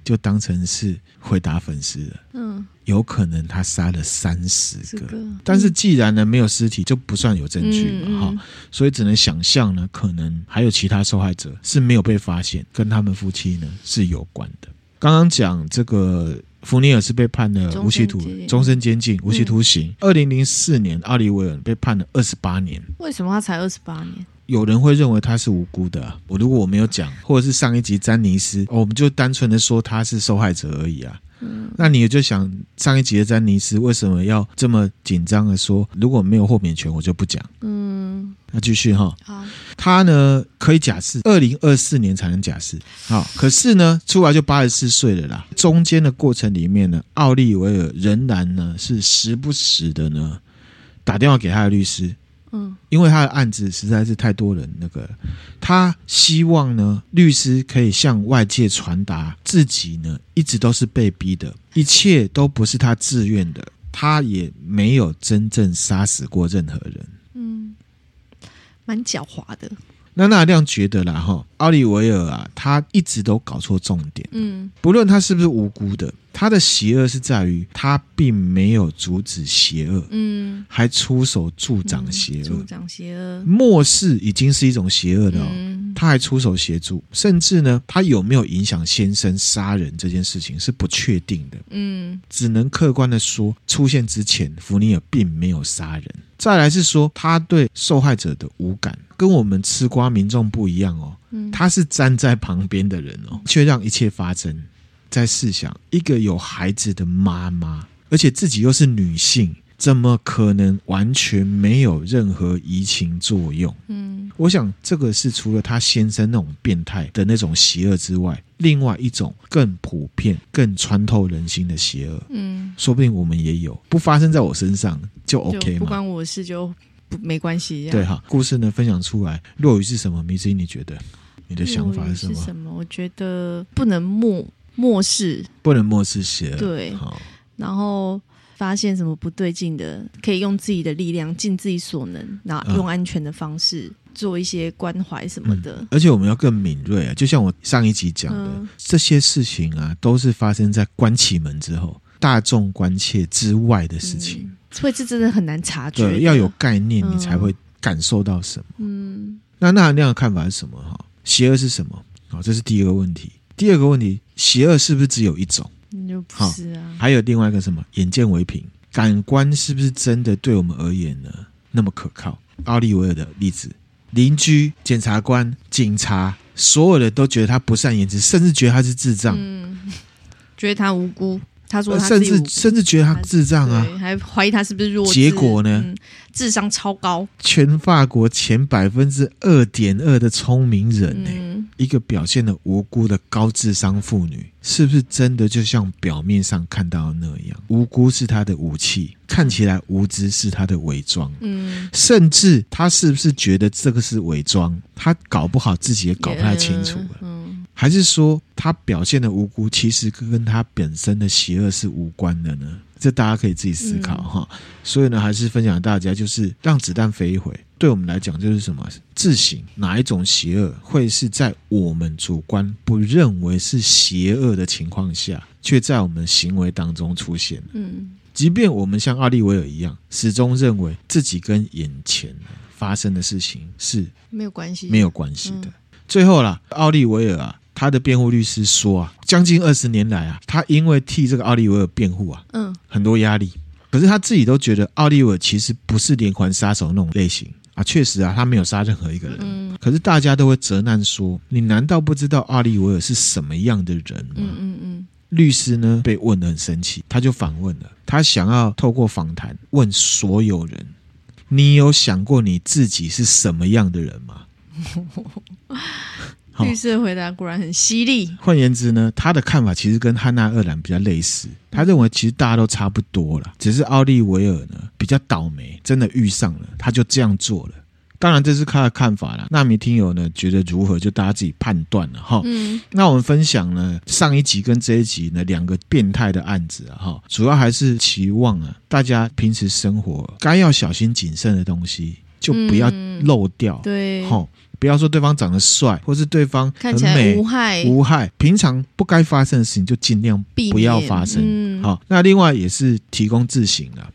Speaker 1: 就当成是回答粉丝了。嗯，有可能他杀了三十个，个但是既然呢没有尸体，就不算有证据嘛，哈、嗯，所以只能想象呢，可能还有其他受害者是没有被发现，跟他们夫妻呢是有关的。刚刚讲这个。福尼尔是被判了无期徒终身监禁，无期徒刑。二零零四年，奥利维尔被判了二十八年。
Speaker 2: 为什么他才二十八年？
Speaker 1: 有人会认为他是无辜的。我如果我没有讲，或者是上一集詹尼斯，我们就单纯的说他是受害者而已啊。嗯，那你也就想上一集的詹尼斯为什么要这么紧张的说，如果没有豁免权，我就不讲。嗯，那继续哈。好，他呢可以假释，二零二四年才能假释。好，可是呢出来就八十四岁了啦。中间的过程里面呢，奥利维尔仍然呢是时不时的呢打电话给他的律师。嗯，因为他的案子实在是太多人，那个他希望呢，律师可以向外界传达自己呢一直都是被逼的，一切都不是他自愿的，他也没有真正杀死过任何人。嗯，
Speaker 2: 蛮狡猾的。
Speaker 1: 那那亮觉得啦，哈，奥利维尔啊，他一直都搞错重点。嗯，不论他是不是无辜的，他的邪恶是在于他并没有阻止邪恶，嗯，还出手助长邪恶，助
Speaker 2: 长邪恶，
Speaker 1: 漠视已经是一种邪恶了。嗯，他还出手协助，甚至呢，他有没有影响先生杀人这件事情是不确定的。嗯，只能客观的说，出现之前，福尼尔并没有杀人。再来是说，他对受害者的无感。跟我们吃瓜民众不一样哦，他是站在旁边的人哦，却让一切发生。再试想，一个有孩子的妈妈，而且自己又是女性，怎么可能完全没有任何移情作用？嗯，我想这个是除了他先生那种变态的那种邪恶之外，另外一种更普遍、更穿透人心的邪恶。嗯，说不定我们也有，不发生在我身上就 OK 吗？
Speaker 2: 不关我事就。不，没关系。
Speaker 1: 对哈，故事呢分享出来，落雨是什么？迷之音，你觉得你的想法是什么？
Speaker 2: 是什么？我觉得不能漠漠视，
Speaker 1: 不能漠视邪
Speaker 2: 恶。对，然后发现什么不对劲的，可以用自己的力量，尽自己所能，然后用安全的方式做一些关怀什么的。
Speaker 1: 嗯，而且我们要更敏锐啊！就像我上一集讲的，嗯，这些事情啊，都是发生在关起门之后，大众关切之外的事情。
Speaker 2: 嗯所以这真的很难察觉，
Speaker 1: 对，要有概念，你才会感受到什么？
Speaker 2: 嗯，
Speaker 1: 那那那样的看法是什么？哈，邪恶是什么？好，这是第一个问题。第二个问题，邪恶是不是只有一种？
Speaker 2: 就不是啊。
Speaker 1: 还有另外一个什么？眼见为凭，感官是不是真的对我们而言呢那么可靠？奥利维尔的例子，邻居、检察官、警察，所有的都觉得他不善言辞，甚至觉得他是智障，
Speaker 2: 嗯，觉得他无辜。他说他
Speaker 1: 甚至甚至觉得他智障啊，
Speaker 2: 还怀疑他是不是弱智。
Speaker 1: 结果呢？
Speaker 2: 嗯，智商超高，
Speaker 1: 全法国前百分之二点二的聪明人呢，
Speaker 2: 嗯，
Speaker 1: 一个表现的无辜的高智商妇女，是不是真的就像表面上看到的那样？无辜是她的武器，看起来无知是她的伪装。
Speaker 2: 嗯，
Speaker 1: 甚至她是不是觉得这个是伪装？她搞不好自己也搞不太清楚了。
Speaker 2: 嗯。
Speaker 1: 还是说他表现的无辜，其实跟他本身的邪恶是无关的呢？这大家可以自己思考哈。嗯、所以呢，还是分享大家，就是让子弹飞一回。对我们来讲，就是什么自省，哪一种邪恶会是在我们主观不认为是邪恶的情况下，却在我们行为当中出现？嗯，即便我们像奥利维尔一样，始终认为自己跟眼前发生的事情是
Speaker 2: 没有关系，
Speaker 1: 没有关系的。嗯、最后啦，奥利维尔啊。他的辩护律师说啊，将近二十年来啊，他因为替这个奥利维尔辩护啊，嗯，很多压力。可是他自己都觉得奥利维尔其实不是连环杀手那种类型啊，确实啊，他没有杀任何一个人。嗯，可是大家都会责难说，你难道不知道奥利维尔是什么样的人吗？嗯嗯嗯。律师呢被问得很生气，他就反问了，他想要透过访谈问所有人，你有想过你自己是什么样的人吗？<laughs>
Speaker 2: 律师的回答果然很犀利。
Speaker 1: 换言之呢，他的看法其实跟汉娜·厄兰比较类似。他认为其实大家都差不多了，只是奥利维尔呢比较倒霉，真的遇上了，他就这样做了。当然这是他的看法了。那米听友呢觉得如何，就大家自己判断了哈。嗯，那我们分享呢上一集跟这一集呢两个变态的案子啊哈，主要还是期望啊大家平时生活该要小心谨慎的东西就不要漏掉。
Speaker 2: 嗯、对，
Speaker 1: 好。不要说对方长得帅，或是对方很美，
Speaker 2: 看起来无害，
Speaker 1: 无害。平常不该发生的事情就尽量不要发生。嗯、好，那另外也是提供自省啊。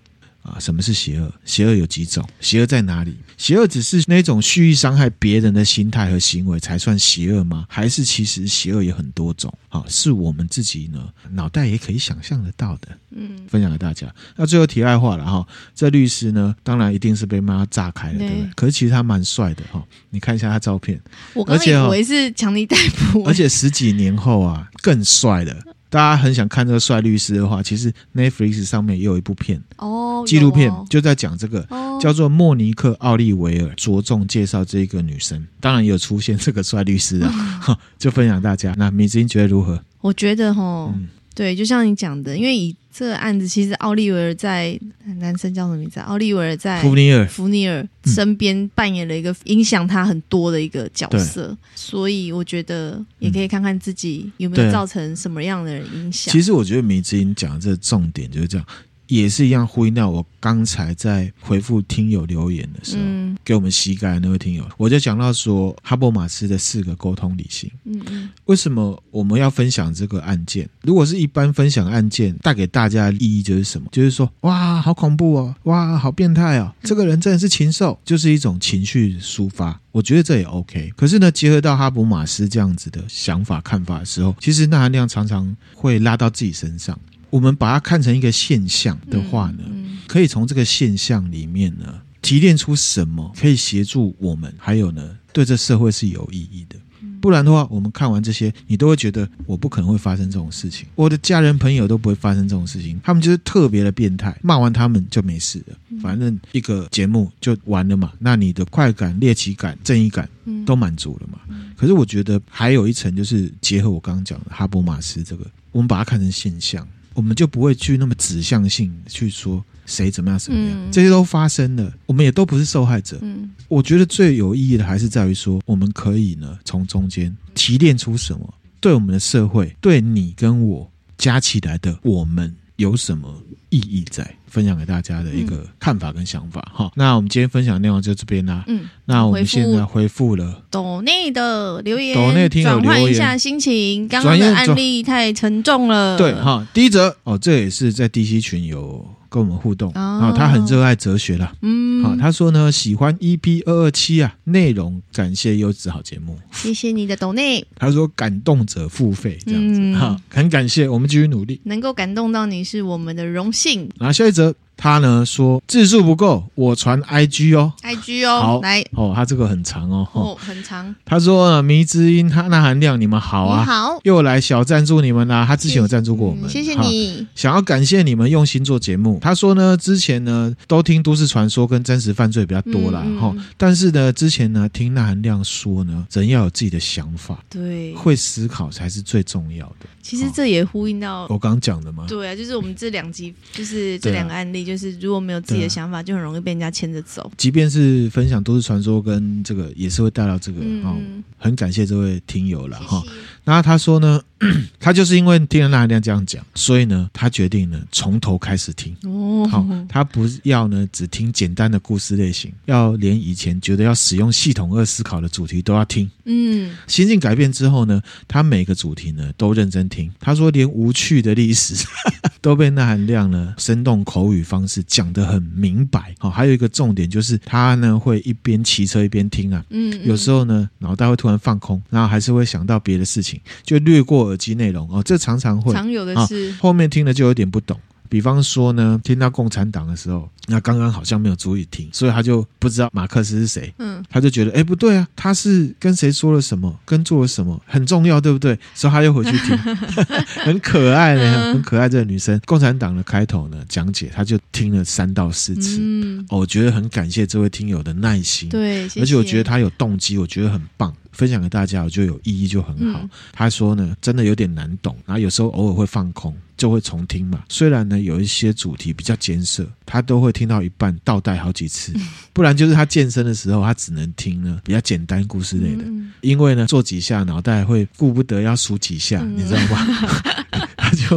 Speaker 1: 啊，什么是邪恶？邪恶有几种？邪恶在哪里？邪恶只是那种蓄意伤害别人的心态和行为才算邪恶吗？还是其实邪恶有很多种？啊，是我们自己呢脑袋也可以想象得到的。嗯，分享给大家。那最后题外话了哈，这律师呢，当然一定是被妈炸开了，对不对？可是其实他蛮帅的哈，你看一下他照片，
Speaker 2: 我刚以为是强力逮捕，
Speaker 1: 而且十几年后啊，更帅了。<laughs> 大家很想看这个帅律师的话，其实 Netflix 上面也有一部片哦，纪录片就在讲这个，哦、叫做莫尼克·奥利维尔，着重介绍这个女生，当然有出现这个帅律师啊，<laughs> 嗯、就分享大家。那米子英觉得如何？
Speaker 2: 我觉得哈。嗯对，就像你讲的，因为以这个案子，其实奥利维尔在男生叫什么名字？奥利维尔在
Speaker 1: 福尼尔
Speaker 2: 福尼尔身边扮演了一个影响他很多的一个角色，对所以我觉得也可以看看自己有没有造成什么样的影响。
Speaker 1: 其实我觉得米之音讲的这个重点就是这样。也是一样呼应到我刚才在回复听友留言的时候，嗯、给我们膝盖那位听友，我就讲到说哈伯马斯的四个沟通理性。嗯嗯，为什么我们要分享这个案件？如果是一般分享案件，带给大家的意义就是什么？就是说，哇，好恐怖哦，哇，好变态哦，这个人真的是禽兽，就是一种情绪抒发。我觉得这也 OK。可是呢，结合到哈伯马斯这样子的想法看法的时候，其实那含量常常会拉到自己身上。我们把它看成一个现象的话呢，可以从这个现象里面呢提炼出什么可以协助我们，还有呢对这社会是有意义的。不然的话，我们看完这些，你都会觉得我不可能会发生这种事情，我的家人朋友都不会发生这种事情，他们就是特别的变态，骂完他们就没事了，反正一个节目就完了嘛。那你的快感、猎奇感、正义感都满足了嘛？可是我觉得还有一层，就是结合我刚刚讲的哈伯马斯这个，我们把它看成现象。我们就不会去那么指向性去说谁怎么样怎么样，嗯、这些都发生了，我们也都不是受害者。嗯，我觉得最有意义的还是在于说，我们可以呢从中间提炼出什么对我们的社会、对你跟我加起来的我们有什么意义在。分享给大家的一个看法跟想法哈、嗯。那我们今天分享的内容就这边啦。嗯，那我们现在回复了
Speaker 2: 抖内的留言，
Speaker 1: 抖内听友留言，
Speaker 2: 转换一下心情。刚刚的案例太沉重了。
Speaker 1: 对哈，第一则哦，这也是在 DC 群有。跟我们互动啊、哦，他很热爱哲学啦。嗯，好、哦，他说呢，喜欢 EP 二二七啊，内容感谢优质好节目，
Speaker 2: 谢谢你的抖内。
Speaker 1: 他说感动者付费这样子，哈、嗯，很感谢，我们继续努力，
Speaker 2: 能够感动到你是我们的荣幸。
Speaker 1: 然后下一则。他呢说字数不够，我传 IG 哦
Speaker 2: ，IG 哦，
Speaker 1: 好
Speaker 2: 来
Speaker 1: 哦，他这个很长哦，
Speaker 2: 哦，很长。
Speaker 1: 他说迷之音，他那含量你们好啊，
Speaker 2: 好，
Speaker 1: 又来小赞助你们啦、啊。他之前有赞助过我们，
Speaker 2: 谢谢你。
Speaker 1: 想要感谢你们用心做节目。他说呢，之前呢都听都市传说跟真实犯罪比较多啦。哈、嗯嗯，但是呢之前呢听那含量说呢，人要有自己的想法，
Speaker 2: 对，
Speaker 1: 会思考才是最重要的。
Speaker 2: 其实这也呼应到
Speaker 1: 我刚刚讲的嘛，
Speaker 2: 对啊，就是我们这两集，就是这两个案例，就是如果没有。自己的想法就很容易被人家牵着走，
Speaker 1: 即便是分享都市传说跟这个，也是会带到这个、嗯、哦。很感谢这位听友了哈。那他说呢，<clears throat> 他就是因为听了那含量这样讲，所以呢，他决定呢从头开始听哦。好，他不要呢只听简单的故事类型，要连以前觉得要使用系统二思考的主题都要听。嗯，心境改变之后呢，他每个主题呢都认真听。他说，连无趣的历史 <laughs> 都被那含量呢生动口语方式讲得很明白。好，还有一个重点就是他呢会一边骑车一边听啊。嗯，有时候呢脑袋会突然放空，然后还是会想到别的事情。就略过耳机内容哦，这常常会
Speaker 2: 常有的事，
Speaker 1: 哦，后面听了就有点不懂。比方说呢，听到共产党的时候，那刚刚好像没有注意听，所以他就不知道马克思是谁。嗯，他就觉得哎不对啊，他是跟谁说了什么，跟做了什么很重要，对不对？所以他又回去听，<laughs> 很可爱呢，很可爱这个女生。共产党的开头呢讲解，他就听了三到四次。嗯，哦，我觉得很感谢这位听友的耐心。
Speaker 2: 对，谢谢，
Speaker 1: 而且我觉得他有动机，我觉得很棒。分享给大家，我觉得有意义就很好。嗯、他说呢，真的有点难懂，然后有时候偶尔会放空，就会重听嘛。虽然呢有一些主题比较艰涩，他都会听到一半倒带好几次，不然就是他健身的时候，他只能听呢比较简单故事类的，因为呢做几下脑袋会顾不得要数几下，你知道吗？<laughs>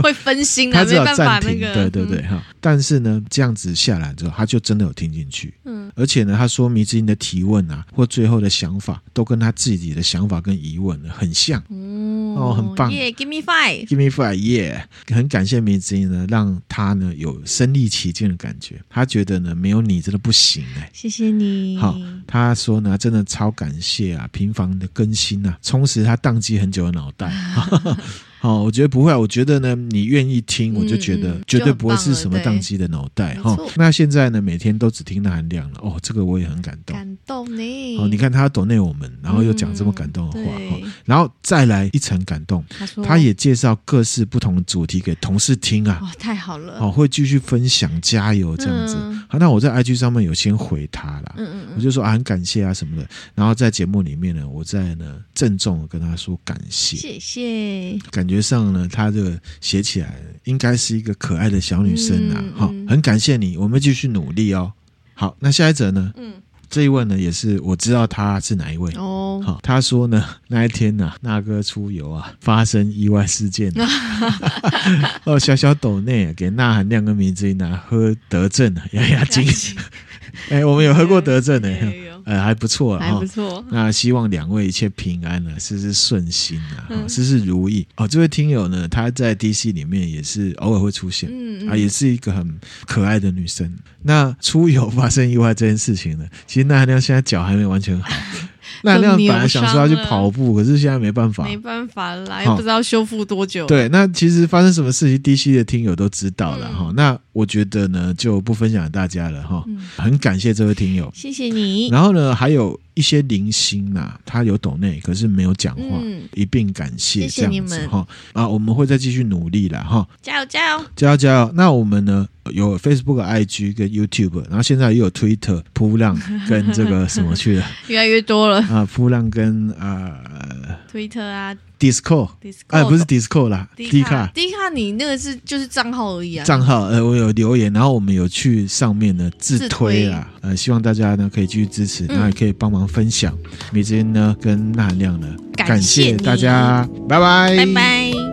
Speaker 2: 会分心，
Speaker 1: 他只有暂停，对对对哈。但是呢这样子下来之后，他就真的有听进去。嗯，而且呢他说迷之音的提问啊，或最后的想法，都跟他自己。的想法跟疑问很像，哦，很棒。
Speaker 2: 耶，Give me five，Give
Speaker 1: me five，耶，很感谢迷之音呢，让他呢有身临其境的感觉。他觉得呢，没有你真的不行哎。
Speaker 2: 谢谢你。
Speaker 1: 好，他说呢，真的超感谢啊，频繁的更新啊，充实他宕机很久的脑袋。<laughs> 哦，我觉得不会，我觉得呢，你愿意听，我就觉得绝对不会是什么宕机的脑袋哈、哦。那现在呢，每天都只听那含量了，哦，这个我也很感动，
Speaker 2: 感动你。
Speaker 1: 哦，你看他懂内我们，然后又讲这么感动的话，然后再来一层感动，他说他也介绍各式不同的主题给同事听啊，
Speaker 2: 哇，太好了，
Speaker 1: 哦，会继续分享，加油这样子。嗯、好，那我在 IG 上面有先回他了，嗯嗯，我就说啊，很感谢啊什么的，然后在节目里面呢，我在呢郑重的跟他说感谢，
Speaker 2: 谢谢，
Speaker 1: 感觉。上呢，她这个写起来应该是一个可爱的小女生啊，好、嗯嗯，很感谢你，我们继续努力哦。好，那下一则呢？嗯，这一位呢也是我知道他是哪一位哦。好，他说呢 <laughs> 那一天呢、啊，那哥出游啊，发生意外事件，<laughs> 哦，小小斗内给钠含量跟迷之音啊喝德政啊压压惊。<laughs> 哎，我们有喝过德政呢。呃，还不错，
Speaker 2: 还不错。
Speaker 1: 那希望两位一切平安呢，事事顺心啊，嗯、事事如意。哦，这位听友呢，她在 DC 里面也是偶尔会出现，啊，也是一个很可爱的女生。那出游发生意外这件事情呢，其实那含量现在脚还没完全好。<laughs> 那那样本来想说要去跑步，可是现在没办法，
Speaker 2: 没办法啦，也不知道修复多久。
Speaker 1: 对，那其实发生什么事情，DC 的听友都知道了哈、嗯。那我觉得呢，就不分享给大家了哈、嗯。很感谢这位听友，
Speaker 2: 谢谢你。
Speaker 1: 然后呢，还有一些零星呐，他有抖内，可是没有讲话、嗯，一并感谢，谢谢你们哈。啊，我们会再继续努力了哈。
Speaker 2: 加油加油
Speaker 1: 加油加油！那我们呢？有 Facebook、IG 跟 YouTube，然后现在又有 Twitter、噗浪跟这个什么去了，<laughs>
Speaker 2: 越来越多了
Speaker 1: 啊！铺浪跟啊、
Speaker 2: 呃、Twitter 啊
Speaker 1: ，Discord，哎，不是 Discord 啦，D 卡
Speaker 2: ，D 卡，你那个是就是账号而已啊。
Speaker 1: 账号呃，我有留言，然后我们有去上面呢自推啊，呃，希望大家呢可以继续支持，然后也可以帮忙分享。迷之音呢跟钠含量呢，感谢大家，拜拜，
Speaker 2: 拜拜。